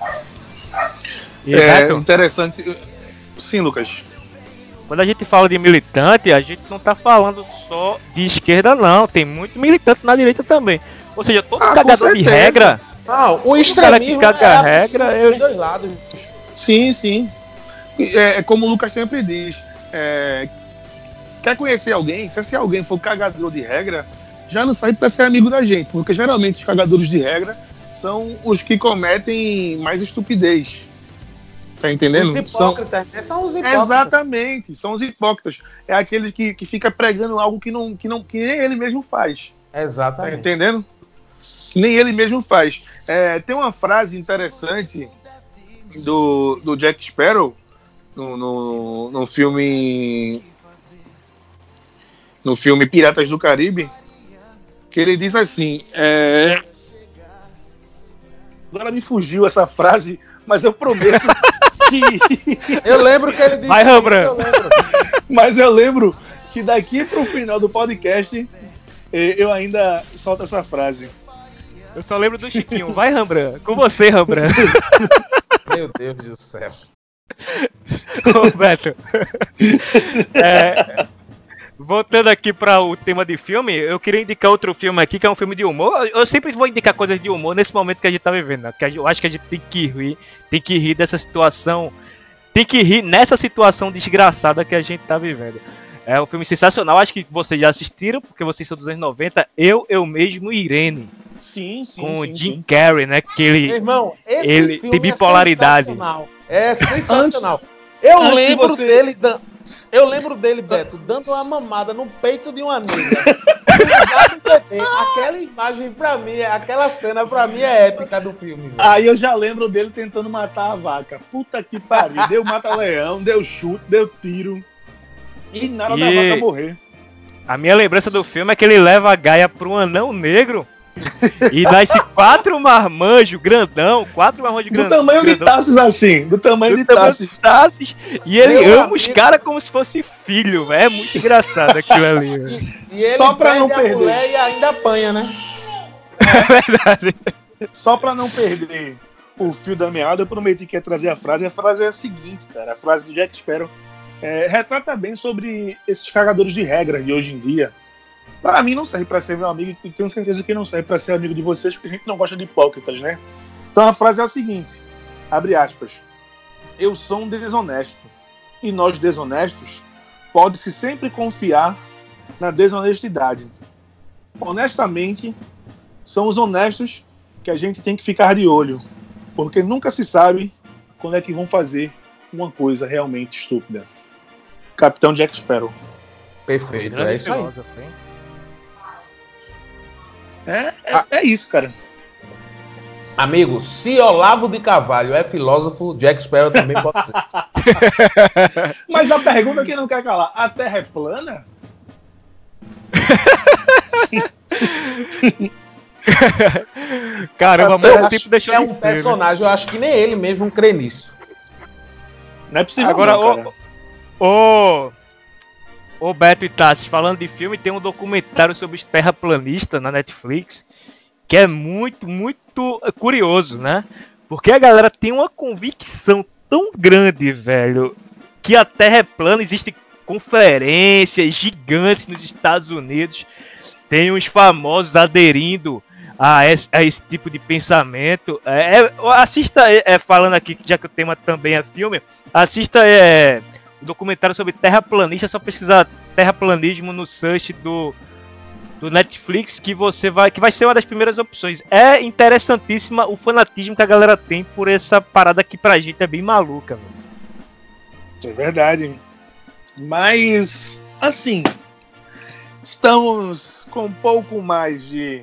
E, É Beto, interessante. Sim, Lucas. Quando a gente fala de militante, a gente não tá falando só de esquerda, não. Tem muito militante na direita também. Ou seja, todo Ah, cagador de regra Não, o cara que extremismo caga é regra, eu- dos dois lados. Sim, sim. É, é como o Lucas sempre diz. é, quer conhecer alguém? Se esse alguém for cagador de regra, já não sai para ser amigo da gente. Porque geralmente os cagadores de regra são os que cometem mais estupidez. Tá entendendo? Os São, hipócritas, né? São os hipócritas. Exatamente, são os hipócritas. É aquele que, que fica pregando algo que, não, que, não, que nem ele mesmo faz. Tá Exatamente. entendendo? Que nem ele mesmo faz. É, tem uma frase interessante do, do Jack Sparrow no, no, no filme. No filme Piratas do Caribe. Que ele diz assim. é, Agora me fugiu essa frase, mas eu prometo que. Eu lembro que ele disse. Vai, lembro. Mas eu lembro que daqui pro final do podcast eh, eu ainda solto essa frase. Eu só lembro do Chiquinho. Vai, Rambran. Com você, Rambran. Meu Deus do céu. Roberto. É, voltando aqui para o tema de filme, eu queria indicar outro filme aqui, que é um filme de humor. Eu sempre vou indicar coisas de humor nesse momento que a gente tá vivendo. Né? Que eu acho que a gente tem que rir, tem que rir dessa situação. Tem que rir nessa situação desgraçada que a gente tá vivendo. É um filme sensacional, acho que vocês já assistiram, porque vocês são dos anos 90. Eu, eu mesmo Irene, Sim, sim. com o sim, Jim sim. Carrey, né? Que Meu ele, irmão, esse Ele filme tem bipolaridade. É sensacional. É sensacional. Eu antes lembro você- dele dan- Eu lembro dele, Beto, dando uma mamada no peito de uma bebê. Aquela imagem pra mim, aquela cena pra mim é épica do filme. velho. Aí eu já lembro dele tentando matar a vaca. Puta que pariu. Deu mata-leão, deu chute, deu tiro. E nada da E- vaca morrer. A minha lembrança do filme é que ele leva a Gaia para um anão negro e nasce quatro marmanjos grandão, quatro marmanjos Do grandão. tamanho de grandão, Tassos assim. Do tamanho do de tamanho de Tassis, e ele Meu ama os amigo. caras como se fosse filho, velho. É muito engraçado aquilo ali. E ele Só pra não perder. mulher e ainda apanha, né? É verdade. Só pra não perder o fio da meada, eu prometi que ia trazer a frase. A frase é a seguinte, cara. A frase do Jack Sparrow é, retrata bem sobre esses cagadores de regra de hoje em dia. Para mim não serve pra ser meu amigo e tenho certeza que não serve pra ser amigo de vocês, porque a gente não gosta de hipócritas, né? Então a frase é a seguinte, abre aspas. Eu sou um desonesto e nós desonestos pode-se sempre confiar na desonestidade. Honestamente, são os honestos que a gente tem que ficar de olho, porque nunca se sabe quando é que vão fazer uma coisa realmente estúpida. Capitão Jack Sparrow. Perfeito, é isso aí. filósofo, hein? É, é, é isso, cara. Amigo, se Olavo de Carvalho é filósofo, Jack Sparrow também pode ser. Mas a pergunta que não quer calar: a Terra é plana? Caramba, Eu mas acho tempo deixou é um ser, né? personagem, eu acho que nem ele mesmo crê nisso. Não é possível, Agora, não, cara. ô, ô, Ô Beto e Tassi, falando de filme, tem um documentário sobre os terraplanistas na Netflix que é muito, muito curioso, né? Porque a galera tem uma convicção tão grande, velho, que a Terra é plana, existem conferências gigantes nos Estados Unidos, tem uns famosos aderindo a esse, a esse tipo de pensamento. É, é assista, é, é, falando aqui, já que o tema também é filme, assista é, documentário sobre terraplanista, só precisa terraplanismo no search do, do Netflix que você vai que vai ser uma das primeiras opções. É interessantíssima o fanatismo que a galera tem por essa parada que pra gente é bem maluca. É verdade. Mas assim, estamos com um pouco mais de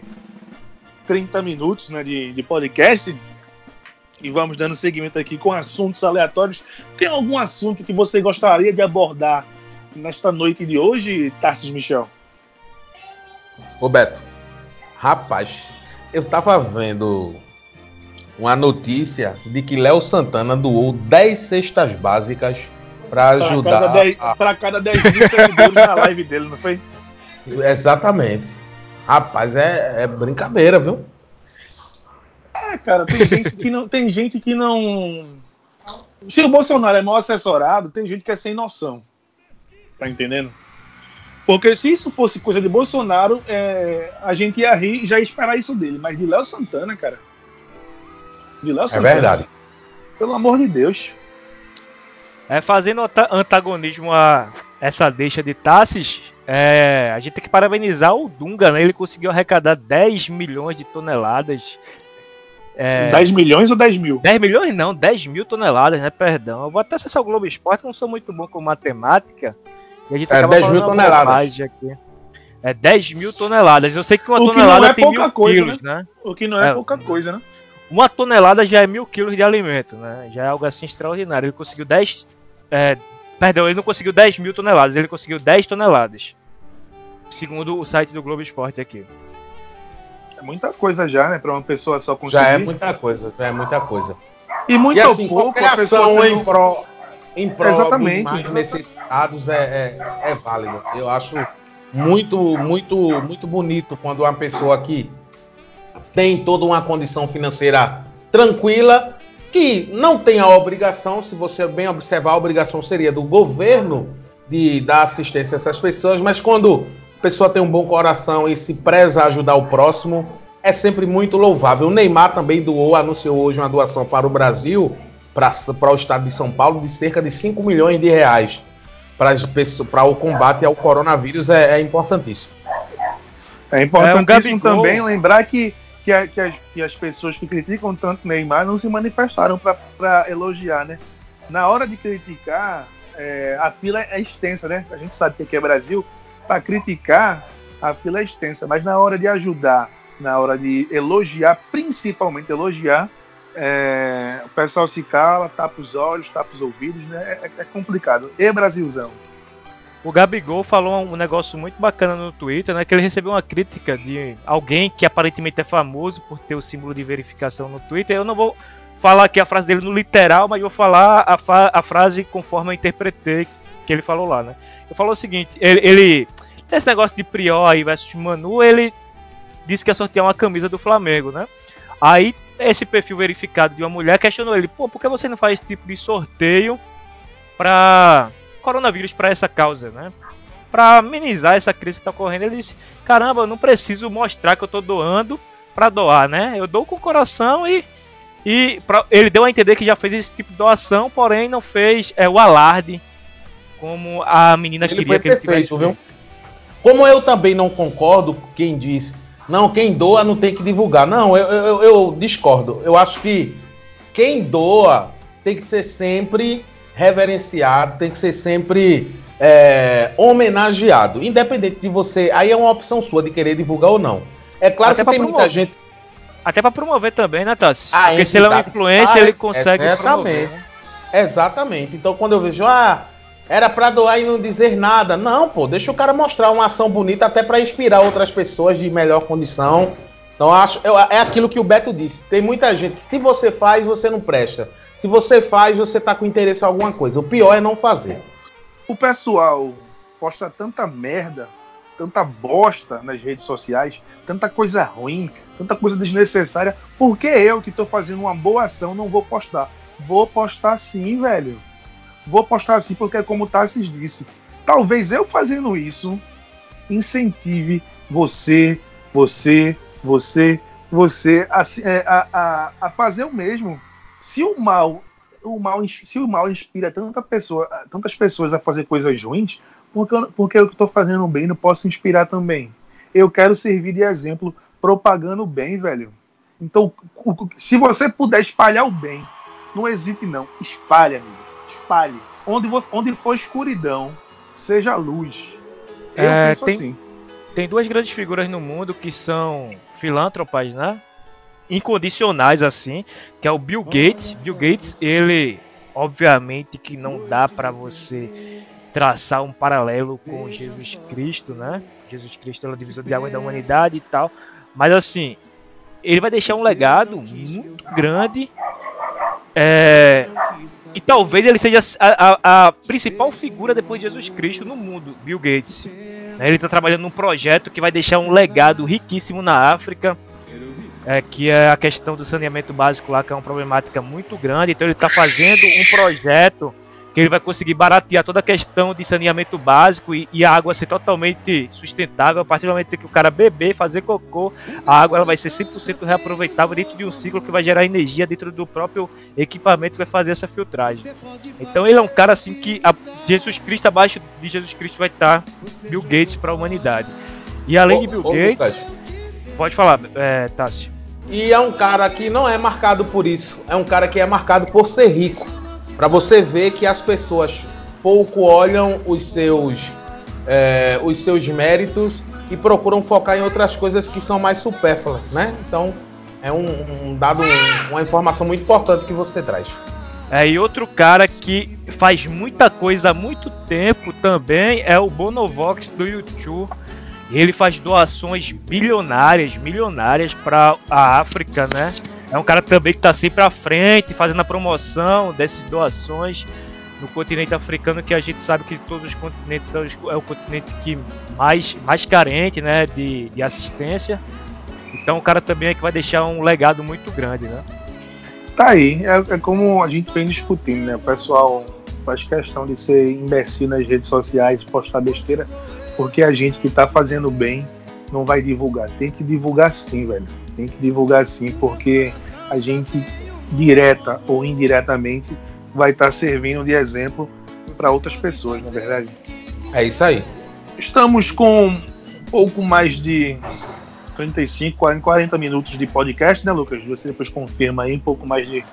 30 minutos né, de, de podcast e vamos dando seguimento aqui com assuntos aleatórios. Tem algum assunto que você gostaria de abordar nesta noite de hoje, Tarsis Michel? Roberto, rapaz, eu tava vendo uma notícia de que Léo Santana doou 10 cestas básicas para ajudar. Para cada 10 mil seguidores na live dele, não foi? Exatamente. Rapaz, é, é brincadeira, viu? É, cara, tem gente que não. Tem gente que não. Se o Bolsonaro é mal assessorado, tem gente que é sem noção. Tá entendendo? Porque se isso fosse coisa de Bolsonaro, é, a gente ia rir e já ia esperar isso dele. Mas de Léo Santana, cara. De Léo é Santana. É verdade. Pelo amor de Deus. É, fazendo antagonismo a essa deixa de Tassis, é, a gente tem que parabenizar o Dunga, né? Ele conseguiu arrecadar 10 milhões de toneladas. É, 10 milhões ou 10 mil? 10 milhões não, 10 mil toneladas, né? Perdão. Eu vou até acessar o Globo Esporte, não sou muito bom com matemática. E a gente é 10 mil toneladas. Aqui. É 10 mil toneladas. Eu sei que uma o tonelada que é tem mil coisa, quilos, né? né? O que não é, é, pouca coisa, né? Uma tonelada já é mil quilos de alimento, né? Já é algo assim extraordinário. Ele conseguiu 10. É, perdão, ele não conseguiu 10 mil toneladas, ele conseguiu 10 toneladas. Segundo o site do Globo Esporte aqui. É muita coisa já, né? Pra uma pessoa só conseguir. Já é muita coisa, já é muita coisa. E muito e assim, pouco a pessoa em prol em prol Exatamente. dos mais necessitados é, é, é, válido. Eu acho muito, muito, muito bonito quando uma pessoa que tem toda uma condição financeira tranquila, que não tem a obrigação, se você bem observar, a obrigação seria do governo de dar assistência a essas pessoas, mas quando pessoa tem um bom coração e se preza a ajudar o próximo, é sempre muito louvável. O Neymar também doou, anunciou hoje uma doação para o Brasil para o estado de São Paulo de cerca de 5 milhões de reais para o combate ao coronavírus é, é importantíssimo. É importantíssimo é um também lembrar que, que, a, que, as, que, as, pessoas que criticam tanto Neymar não se manifestaram para elogiar, né? Na hora de criticar, é, a fila é extensa, né? A gente sabe que aqui é Brasil. Para criticar, a fila é extensa, mas na hora de ajudar, na hora de elogiar, principalmente elogiar, é, o pessoal se cala, tapa os olhos, tapa os ouvidos, né? É, é, complicado. E Brasilzão? O Gabigol falou um negócio muito bacana no Twitter, né? Que ele recebeu uma crítica de alguém que aparentemente é famoso por ter o símbolo de verificação no Twitter. Eu não vou falar aqui a frase dele no literal, mas vou falar a, a frase conforme eu interpretei que ele falou lá, né? Ele falou o seguinte, ele, ele esse negócio de Prior versus Manu, ele disse que ia sortear uma camisa do Flamengo, né? Aí esse perfil verificado de uma mulher questionou ele: pô, por que você não faz esse tipo de sorteio para coronavírus, para essa causa, né? Para amenizar essa crise que está ocorrendo. Ele disse: caramba, eu não preciso mostrar que eu estou doando para doar, né? Eu dou com o coração e. E pra, ele deu a entender que já fez esse tipo de doação, porém não fez é, o alarde como a menina ele queria que ele tivesse. Feito, viu? Como eu também não concordo com quem diz não, quem doa não tem que divulgar. Não, eu, eu, eu discordo. Eu acho que quem doa tem que ser sempre reverenciado, tem que ser sempre é, homenageado. Independente de você. Aí é uma opção sua de querer divulgar ou não. É claro Até que tem promover. muita gente. Até para promover também, né, Tassi? Ah, Porque se ele é uma influência, ah, ele consegue exatamente. promover. Né? Exatamente. Então quando eu vejo, ah, era para doar e não dizer nada. Não, pô, deixa o cara mostrar uma ação bonita até para inspirar outras pessoas de melhor condição. Então acho é aquilo que o Beto disse. Tem muita gente se você faz, você não presta. Se você faz, você tá com interesse em alguma coisa. O pior é não fazer. O pessoal posta tanta merda, tanta bosta nas redes sociais, tanta coisa ruim, tanta coisa desnecessária, por que eu que estou fazendo uma boa ação não vou postar? Vou postar sim, velho. Vou postar sim, porque como o Tassis disse, talvez eu fazendo isso incentive você, você, você, você a, é, a, a, a fazer o mesmo. Se o mal, o mal, se o mal inspira tanta pessoa, tantas pessoas a fazer coisas ruins, porque, porque eu que estou fazendo bem não posso inspirar também. Eu quero servir de exemplo propagando o bem, velho. Então, se você puder espalhar o bem, não hesite não, espalhe, amigo. Espalhe. Onde, onde for escuridão, seja luz. Eu é, penso tem, assim. Tem duas grandes figuras no mundo que são filântropas, né? Incondicionais assim, que é o Bill Gates. Bill Gates, ele obviamente que não dá para você traçar um paralelo com Jesus Cristo, né? Jesus Cristo é o divisor de água da humanidade e tal. Mas assim, ele vai deixar um legado muito grande. É, e talvez ele seja a, a, a, principal figura depois de Jesus Cristo no mundo, Bill Gates. Ele está trabalhando num projeto que vai deixar um legado riquíssimo na África, é, que é a questão do saneamento básico lá, que é uma problemática muito grande. Então ele está fazendo um projeto que ele vai conseguir baratear toda a questão de saneamento básico e, e, a água ser totalmente sustentável. A partir do momento que o cara beber, fazer cocô, a água ela vai ser 100% reaproveitável dentro de um ciclo que vai gerar energia dentro do próprio equipamento que vai fazer essa filtragem. Então ele é um cara assim que a, Jesus Cristo, abaixo de Jesus Cristo, vai estar Bill Gates para a humanidade. E além ô, de Bill ô, Gates. Lucas. Pode falar, é, Tássio. E é um cara que não é marcado por isso. É um cara que é marcado por ser rico para você ver que as pessoas pouco olham os seus, é, os seus méritos e procuram focar em outras coisas que são mais supérfluas, né? Então é um, um dado, uma informação muito importante que você traz. É, e outro cara que faz muita coisa há muito tempo também é o Bonovox do YouTube. Ele faz doações bilionárias, milionárias para a África, né? É um cara também que está sempre à frente, fazendo a promoção dessas doações no continente africano, que a gente sabe que todos os continentes é o continente que mais, mais carente né, de, de assistência. Então o cara também é que vai deixar um legado muito grande, né? Tá aí, é, é como a gente vem discutindo, né? O pessoal faz questão de ser imbecil nas redes sociais, postar besteira, porque a gente que está fazendo bem não vai divulgar. Tem que divulgar sim, velho. Tem que divulgar sim, porque a gente, direta ou indiretamente, vai estar tá servindo de exemplo para outras pessoas, na é verdade. É isso aí. Estamos com um pouco mais de 35, 40 minutos de podcast, né, Lucas? Você depois confirma aí um pouco mais de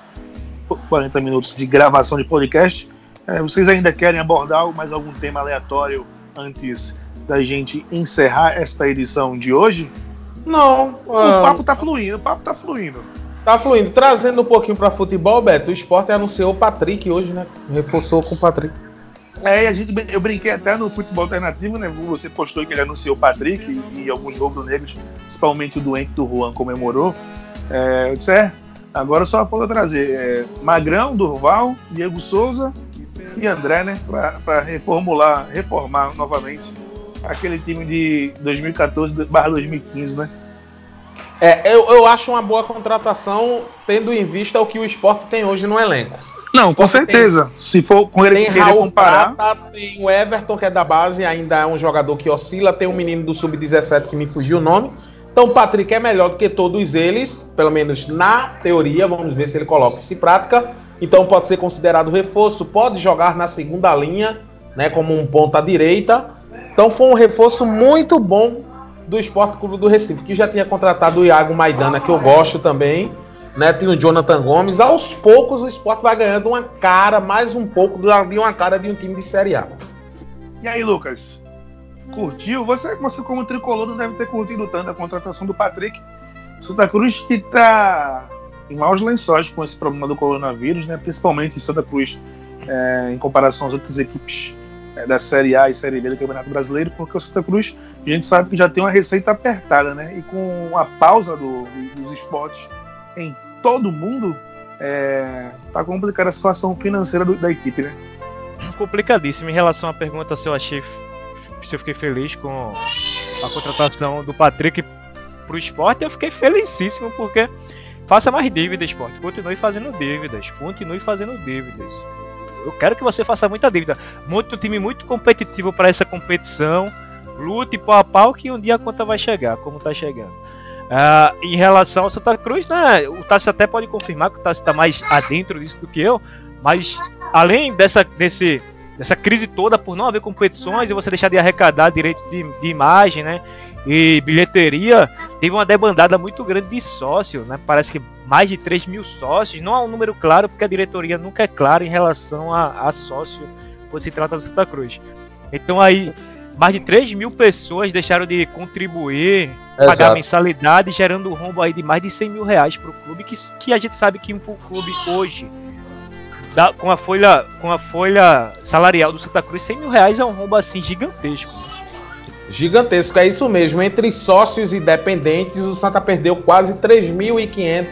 40 minutos de gravação de podcast. É, vocês ainda querem abordar mais algum tema aleatório antes da gente encerrar esta edição de hoje? Não. O ah, papo tá fluindo, o papo tá fluindo. Tá fluindo. Trazendo um pouquinho para futebol, Beto, o esporte anunciou o Patrick hoje, né? Reforçou com o Patrick. É, a gente, eu brinquei até no futebol alternativo, né? Você postou que ele anunciou o Patrick e, e alguns rubro-negros, principalmente o doente do Juan, comemorou. É, eu disse, é, agora só falta trazer é, Magrão, Durval, Diego Souza e André, né? Para reformular, reformar novamente aquele time de 2014/2015, né? É, eu, eu acho uma boa contratação, tendo em vista o que o esporte tem hoje no elenco. Não, com certeza. Tem, Se for com ele tem Raul comparar. Prata, tem o Everton, que é da base, ainda é um jogador que oscila. Tem um menino do Sub-17 que me fugiu o nome. Então o Patrick é melhor do que todos eles, pelo menos na teoria. Vamos ver se ele coloca isso em prática. Então pode ser considerado reforço, pode jogar na segunda linha, né, como um ponta direita. Então foi um reforço muito bom do Esporte Clube do Recife, que já tinha contratado o Iago Maidana, que eu gosto também. Né, tem o Jonathan Gomes. Aos poucos o esporte vai ganhando uma cara, mais um pouco de uma cara de um time de Série A. E aí, Lucas? Curtiu? Você, você como tricolor, não deve ter curtido tanto a contratação do Patrick. Santa Cruz que está em maus lençóis com esse problema do coronavírus, né? principalmente em Santa Cruz, é, em comparação às outras equipes é, da Série A e Série B do Campeonato Brasileiro, porque o Santa Cruz a gente sabe que já tem uma receita apertada, né? E com a pausa do, dos esportes em todo mundo, é, tá complicada a situação financeira do, da equipe, né? Complicadíssimo. Em relação à pergunta se eu achei se eu fiquei feliz com a contratação do Patrick pro esporte, eu fiquei felicíssimo porque faça mais dívidas, esporte. Continue fazendo dívidas, continue fazendo dívidas. Eu quero que você faça muita dívida. Um time muito competitivo para essa competição. Lute pau a pau que um dia a conta vai chegar, como está chegando. Uh, em relação ao Santa Cruz, né, o Tassi até pode confirmar que o Tassi está mais adentro disso do que eu, mas além dessa, desse, dessa crise toda por não haver competições e você deixar de arrecadar direito de, de imagem, né? E bilheteria, teve uma debandada muito grande de sócios, né? Parece que mais de 3 mil sócios. Não há um número claro, porque a diretoria nunca é clara em relação a, a sócio quando se trata do Santa Cruz. Então aí, mais de 3 mil pessoas deixaram de contribuir, Exato. pagar mensalidade, gerando um rombo aí de mais de 100 mil reais para o clube, que, que a gente sabe que um clube hoje da, com a folha com a folha salarial do Santa Cruz, 100 mil reais é um rombo assim gigantesco. Gigantesco, é isso mesmo. Entre sócios e dependentes, o Santa perdeu quase 3.500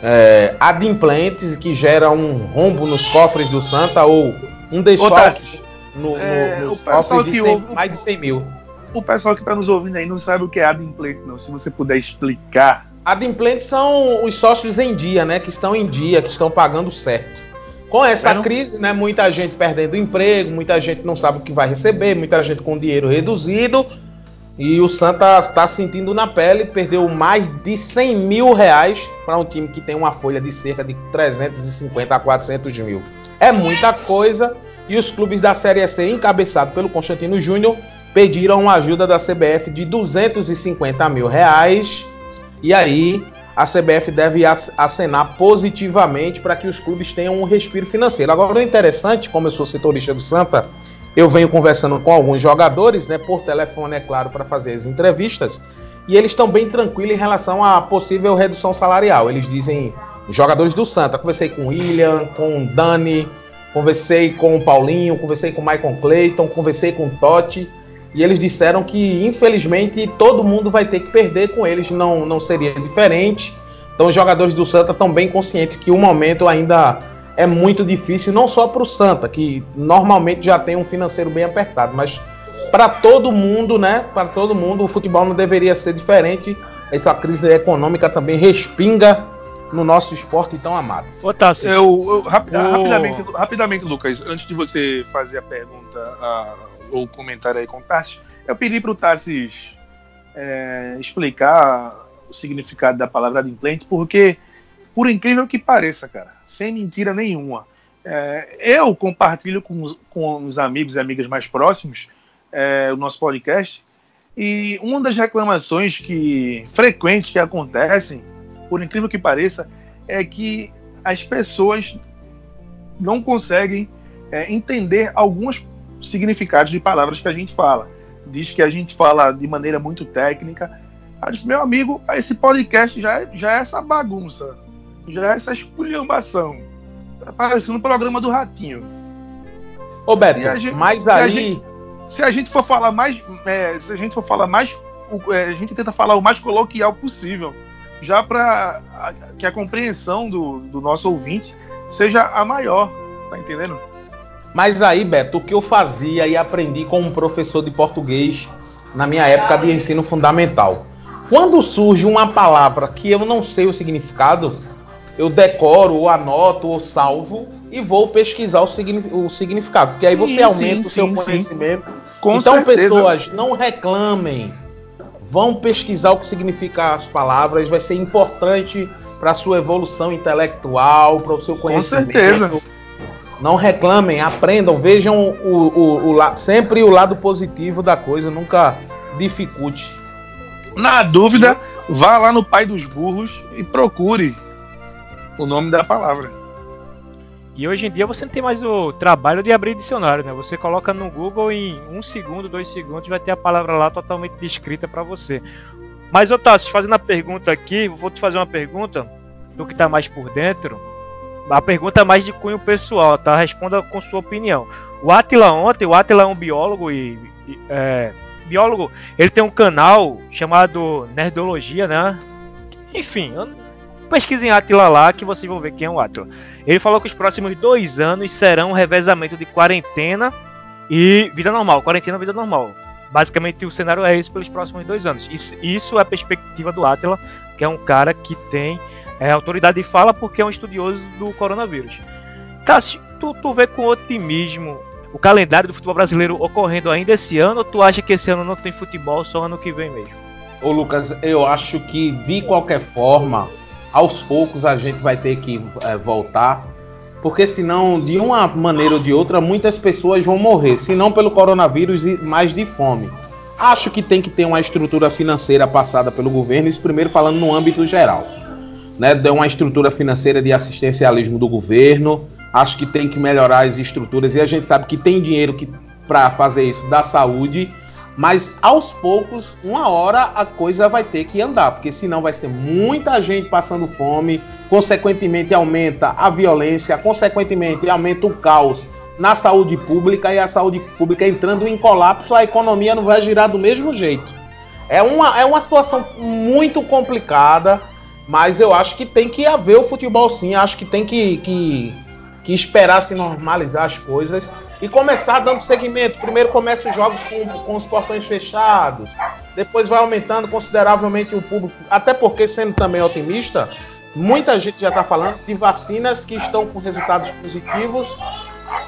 é, adimplentes, que gera um rombo nos cofres do Santa ou um desfalque no, é, no, nos cofres de 100, ouve, mais de 100 mil. O pessoal que está nos ouvindo aí não sabe o que é adimplente, não. Se você puder explicar. Adimplentes são os sócios em dia, né? Que estão em dia, que estão pagando certo. Com essa crise, né, muita gente perdendo emprego, muita gente não sabe o que vai receber, muita gente com dinheiro reduzido. E o Santa está sentindo na pele, perdeu mais de 100 mil reais para um time que tem uma folha de cerca de 350 a 400 mil. É muita coisa e os clubes da Série C, encabeçados pelo Constantino Júnior, pediram ajuda da CBF de 250 mil reais. E aí a CBF deve acenar positivamente para que os clubes tenham um respiro financeiro. Agora, o interessante, como eu sou setorista do Santa, eu venho conversando com alguns jogadores, né, por telefone, é claro, para fazer as entrevistas, e eles estão bem tranquilos em relação à possível redução salarial. Eles dizem, jogadores do Santa, conversei com o William, com o Dani, conversei com o Paulinho, conversei com o Michael Clayton, conversei com o Totti, e eles disseram que, infelizmente, todo mundo vai ter que perder com eles, não, não seria diferente. Então, os jogadores do Santa estão bem conscientes que o momento ainda é muito difícil, não só para o Santa, que normalmente já tem um financeiro bem apertado, mas para todo mundo, né? Para todo mundo, o futebol não deveria ser diferente. Essa crise econômica também respinga no nosso esporte tão amado. Otávio, eu, eu rapid, rapidamente, rapidamente, Lucas, antes de você fazer a pergunta, a ou comentário aí com o Tassis, eu pedi para o Tassis é, explicar o significado da palavra adimplente, porque, por incrível que pareça, cara, sem mentira nenhuma, é, eu compartilho com os, com os amigos e amigas mais próximos é, o nosso podcast, e uma das reclamações que frequentes que acontecem, por incrível que pareça, é que as pessoas não conseguem é, entender algumas significados de palavras que a gente fala. Diz que a gente fala de maneira muito técnica. Eu disse, meu amigo, esse podcast já é, já é essa bagunça, já é essa esculhambação. Tá parecendo um programa do Ratinho. Ô Beto, gente, mas aí... A gente, se a gente for falar mais... É, se a gente for falar mais... É, a gente tenta falar o mais coloquial possível, já para que a compreensão do, do nosso ouvinte seja a maior, tá entendendo? Mas aí, Beto, o que eu fazia e aprendi com um professor de português na minha época de ensino fundamental. Quando surge uma palavra que eu não sei o significado, eu decoro, ou anoto, ou salvo e vou pesquisar o, significado. Porque aí você sim, aumenta sim, o seu sim, conhecimento. então, certeza. pessoas, não reclamem. Vão pesquisar o que significa as palavras. Vai ser importante para a sua evolução intelectual, para o seu conhecimento. Com certeza não reclamem, aprendam, vejam o, o, o, sempre o lado positivo da coisa, nunca dificulte. Na dúvida, vá lá no Pai dos Burros e procure o nome da palavra. E hoje em dia você não tem mais o trabalho de abrir dicionário, né? Você coloca no Google em um segundo, dois segundos, vai ter a palavra lá totalmente descrita para você. Mas, Otávio, fazendo a pergunta aqui, vou te fazer uma pergunta do que está mais por dentro a pergunta é mais de cunho pessoal, tá? Responda com sua opinião. O Atila ontem, o Atila é um biólogo e, e é, biólogo, ele tem um canal chamado Nerdologia, né? Enfim, pesquisem Atila lá que vocês vão ver quem é o Atila. Ele falou que os próximos dois anos serão um revezamento de quarentena e vida normal, quarentena, vida normal. Basicamente o cenário é esse pelos próximos dois anos. Isso, isso é a perspectiva do Atila, que é um cara que tem é, autoridade de fala porque é um estudioso do coronavírus. Cássio, tu, tu vê com otimismo o calendário do futebol brasileiro ocorrendo ainda esse ano ou tu acha que esse ano não tem futebol, só ano que vem mesmo? Ô Lucas, eu acho que de qualquer forma, aos poucos a gente vai ter que é, voltar, porque senão, de uma maneira ou de outra, muitas pessoas vão morrer, se não pelo coronavírus, mas de fome. Acho que tem que ter uma estrutura financeira passada pelo governo, isso primeiro falando no âmbito geral. Né, de uma estrutura financeira de assistencialismo do governo, Acho que tem que melhorar as estruturas e a gente sabe que tem dinheiro para fazer isso da saúde, mas aos poucos, uma hora a coisa vai ter que andar, porque senão vai ser muita gente passando fome, consequentemente aumenta a violência, consequentemente aumenta o caos na saúde pública e a saúde pública entrando em colapso, a economia não vai girar do mesmo jeito. É uma, é uma situação muito complicada, mas eu acho que tem que haver o futebol sim, acho que tem que, que que esperasse normalizar as coisas e começar dando seguimento. Primeiro começa os jogos com, com os portões fechados, depois vai aumentando consideravelmente o público, até porque, sendo também otimista, muita gente já está falando de vacinas que estão com resultados positivos.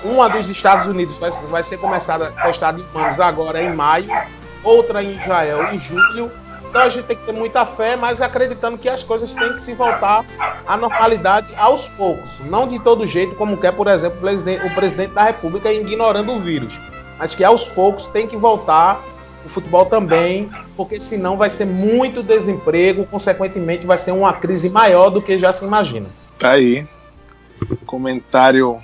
Uma dos Estados Unidos vai, vai ser começada a testar em humanos agora em maio, outra em Israel em julho então a gente tem que ter muita fé, mas acreditando que as coisas têm que se voltar à normalidade aos poucos. Não de todo jeito, como quer, por exemplo, o presidente, da República ignorando o vírus. Mas que aos poucos tem que voltar o futebol também, porque senão vai ser muito desemprego, consequentemente vai ser uma crise maior do que já se imagina. Tá aí. Comentário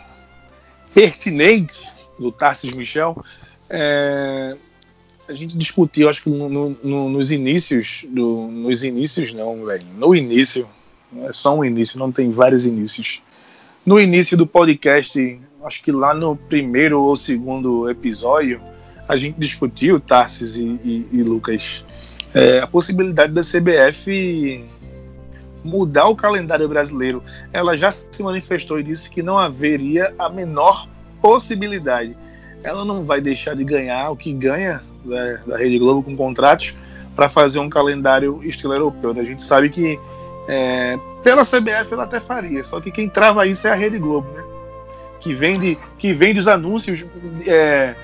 pertinente do Tarsis Michel. É, a gente discutiu, acho que no, no, nos inícios, do, nos inícios não, velho, no início, é só um início, não tem vários inícios. No início do podcast, acho que lá no primeiro ou segundo episódio, a gente discutiu, Tarsis e, e, e Lucas, é, a possibilidade da CBF mudar o calendário brasileiro. Ela já se manifestou e disse que não haveria a menor possibilidade. Ela não vai deixar de ganhar o que ganha né, da Rede Globo com contratos para fazer um calendário estilo europeu. Né? A gente sabe que é, pela CBF ela até faria, só que quem trava isso é a Rede Globo, né? que vende que vende os anúncios é,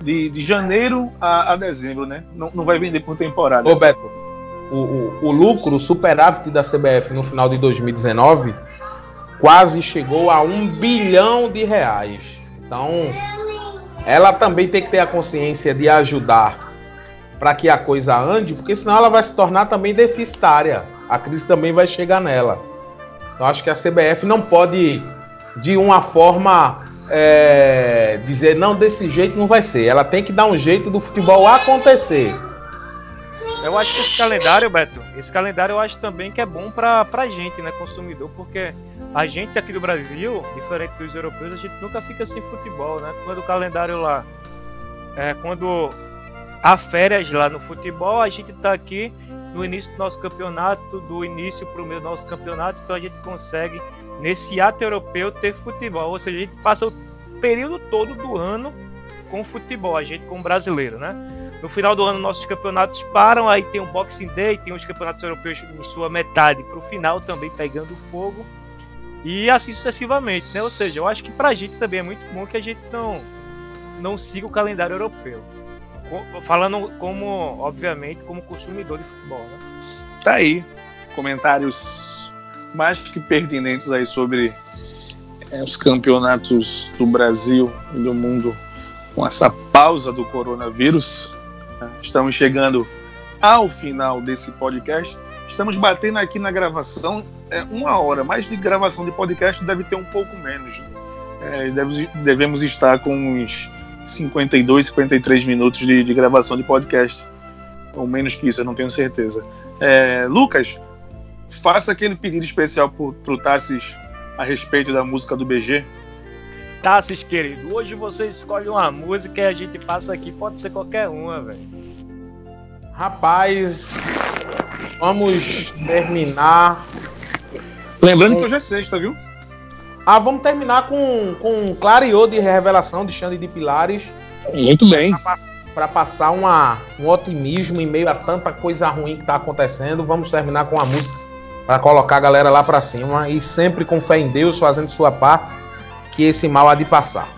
de, de janeiro a, a, dezembro, né? Não, não vai vender por temporada. Ô Beto, o, o, o lucro, superávit da CBF no final de 2019 quase chegou a um bilhão de reais. Então ela também tem que ter a consciência de ajudar para que a coisa ande, porque senão ela vai se tornar também deficitária. A crise também vai chegar nela. Então acho que a CBF não pode, de uma forma, é, dizer não desse jeito não vai ser. Ela tem que dar um jeito do futebol acontecer. Eu acho que esse calendário, Beto, esse calendário eu acho também que é bom para a gente, né, consumidor, porque a gente aqui do Brasil, diferente dos europeus, a gente nunca fica sem futebol, né? Quando o calendário lá, é, quando há férias lá no futebol, a gente está aqui no início do nosso campeonato, do início para o meio do nosso campeonato, então a gente consegue, nesse ato europeu, ter futebol. Ou seja, a gente passa o período todo do ano com futebol, a gente como brasileiro, né? No final do ano, nossos campeonatos param, aí tem o Boxing Day, tem os campeonatos europeus em sua metade para o final também pegando fogo. E assim sucessivamente, né? Ou seja, eu acho que pra gente também é muito bom que a gente não, não siga o calendário europeu. Falando como, obviamente, como consumidor de futebol, né? Tá aí. Comentários mais que pertinentes aí sobre é, os campeonatos do Brasil e do mundo com essa pausa do coronavírus. Estamos chegando ao final desse podcast. Estamos batendo aqui na gravação é, uma hora, mais de gravação de podcast deve ter um pouco menos. É, deve, devemos estar com uns 52, 53 minutos de, de, gravação de podcast. Ou menos que isso, eu não tenho certeza. É, Lucas, faça aquele pedido especial para o Tassis a respeito da música do BG. Tassis, querido, hoje você escolhe uma música e a gente passa aqui, pode ser qualquer uma, velho. Rapaz, vamos terminar. Lembrando com... que hoje é sexta, viu? Ah, vamos terminar com, com Clareou de Revelação de Xande de Pilares. Muito bem. Para passar uma, um otimismo em meio a tanta coisa ruim que está acontecendo, vamos terminar com a música para colocar a galera lá para cima e sempre com fé em Deus, fazendo sua parte, que esse mal há de passar.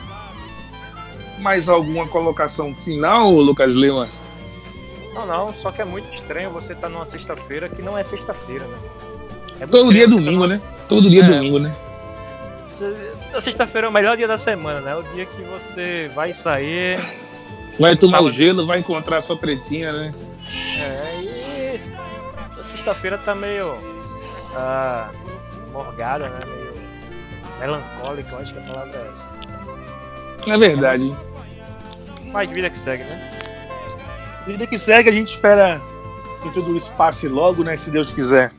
Mais alguma colocação final, Lucas Lima? Não, não, só que é muito estranho você estar tá numa sexta-feira que não é sexta-feira, né? É Todo dia é domingo, né? Todo dia é, é domingo, né? A sexta-feira é o melhor dia da semana, né? O dia que você vai sair. Vai tomar o gelo, vai encontrar sua pretinha, né? É, e a sexta-feira tá meio. Ah, morgada, né? Melancólica, eu acho que a palavra é essa. É verdade. Mas vida que segue, né? Vida que segue, a gente espera que tudo isso passe logo, né? Se Deus quiser.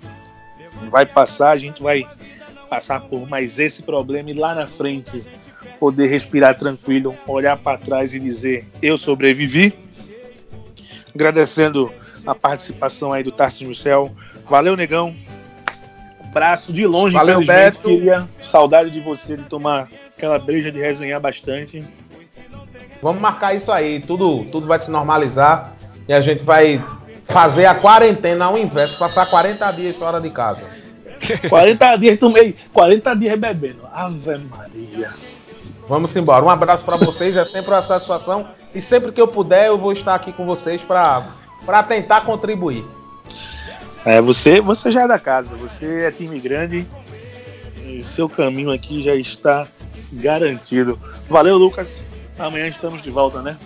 Vai passar, a gente vai passar por mais esse problema e lá na frente poder respirar tranquilo, olhar para trás e dizer: Eu sobrevivi. Agradecendo a participação aí do Tarcísio Michel. Valeu, negão. Abraço de longe, Valeu, Beto. Queria saudade de você de tomar aquela breja de resenhar bastante. Vamos marcar isso aí, tudo, tudo vai se normalizar e a gente vai fazer a quarentena ao inverso, passar 40 dias fora de casa. 40 dias tomei, 40 dias bebendo. Ave Maria. Vamos embora. Um abraço para vocês, é sempre uma satisfação e sempre que eu puder eu vou estar aqui com vocês para tentar contribuir. É, você, você já é da casa, você é time grande. E seu caminho aqui já está garantido. Valeu, Lucas. Amanhã estamos de volta, né?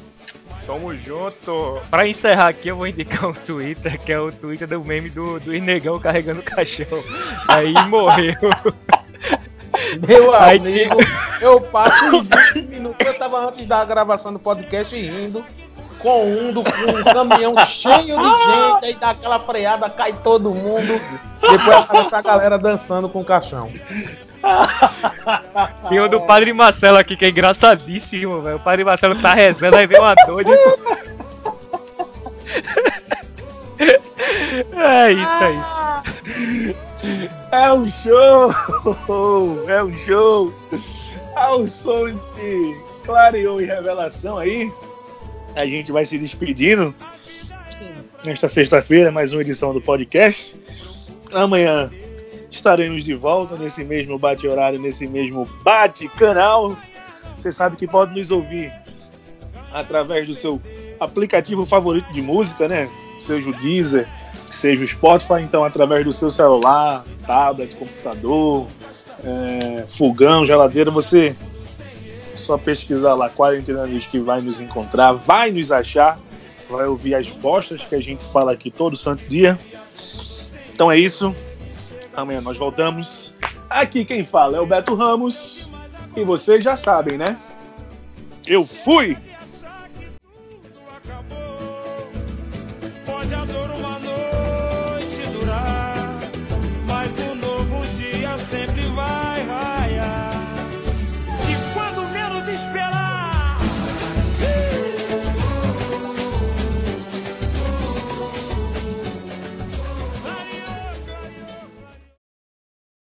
Tamo junto. Pra encerrar aqui, eu vou indicar um Twitter, que é o Twitter do meme do, do Inegão carregando o caixão. Aí morreu. Meu amigo, eu passo 20 minutos. Eu tava antes da gravação do podcast rindo com um, do, com um caminhão cheio de gente, aí dá aquela freada, cai todo mundo. Depois aparece a galera dançando com o caixão. Tem o do Padre Marcelo aqui, que é engraçadíssimo, velho. O Padre Marcelo tá rezando, aí vem uma doida. é isso, é isso. É um show! É um show! Ao som de clareou e revelação aí, a gente vai se despedindo. Nesta sexta-feira, mais uma edição do podcast. Amanhã Estaremos de volta nesse mesmo bate-horário, nesse mesmo bate-canal. Você sabe que pode nos ouvir através do seu aplicativo favorito de música, né? Seja o Deezer, seja o Spotify, então através do seu celular, tablet, computador, é, fogão, geladeira, você só pesquisar lá Quarentena News que vai nos encontrar, vai nos achar, vai ouvir as postas que a gente fala aqui todo santo dia. Então é isso. Amanhã nós voltamos. Aqui quem fala é o Beto Ramos. E vocês já sabem, né? Eu fui!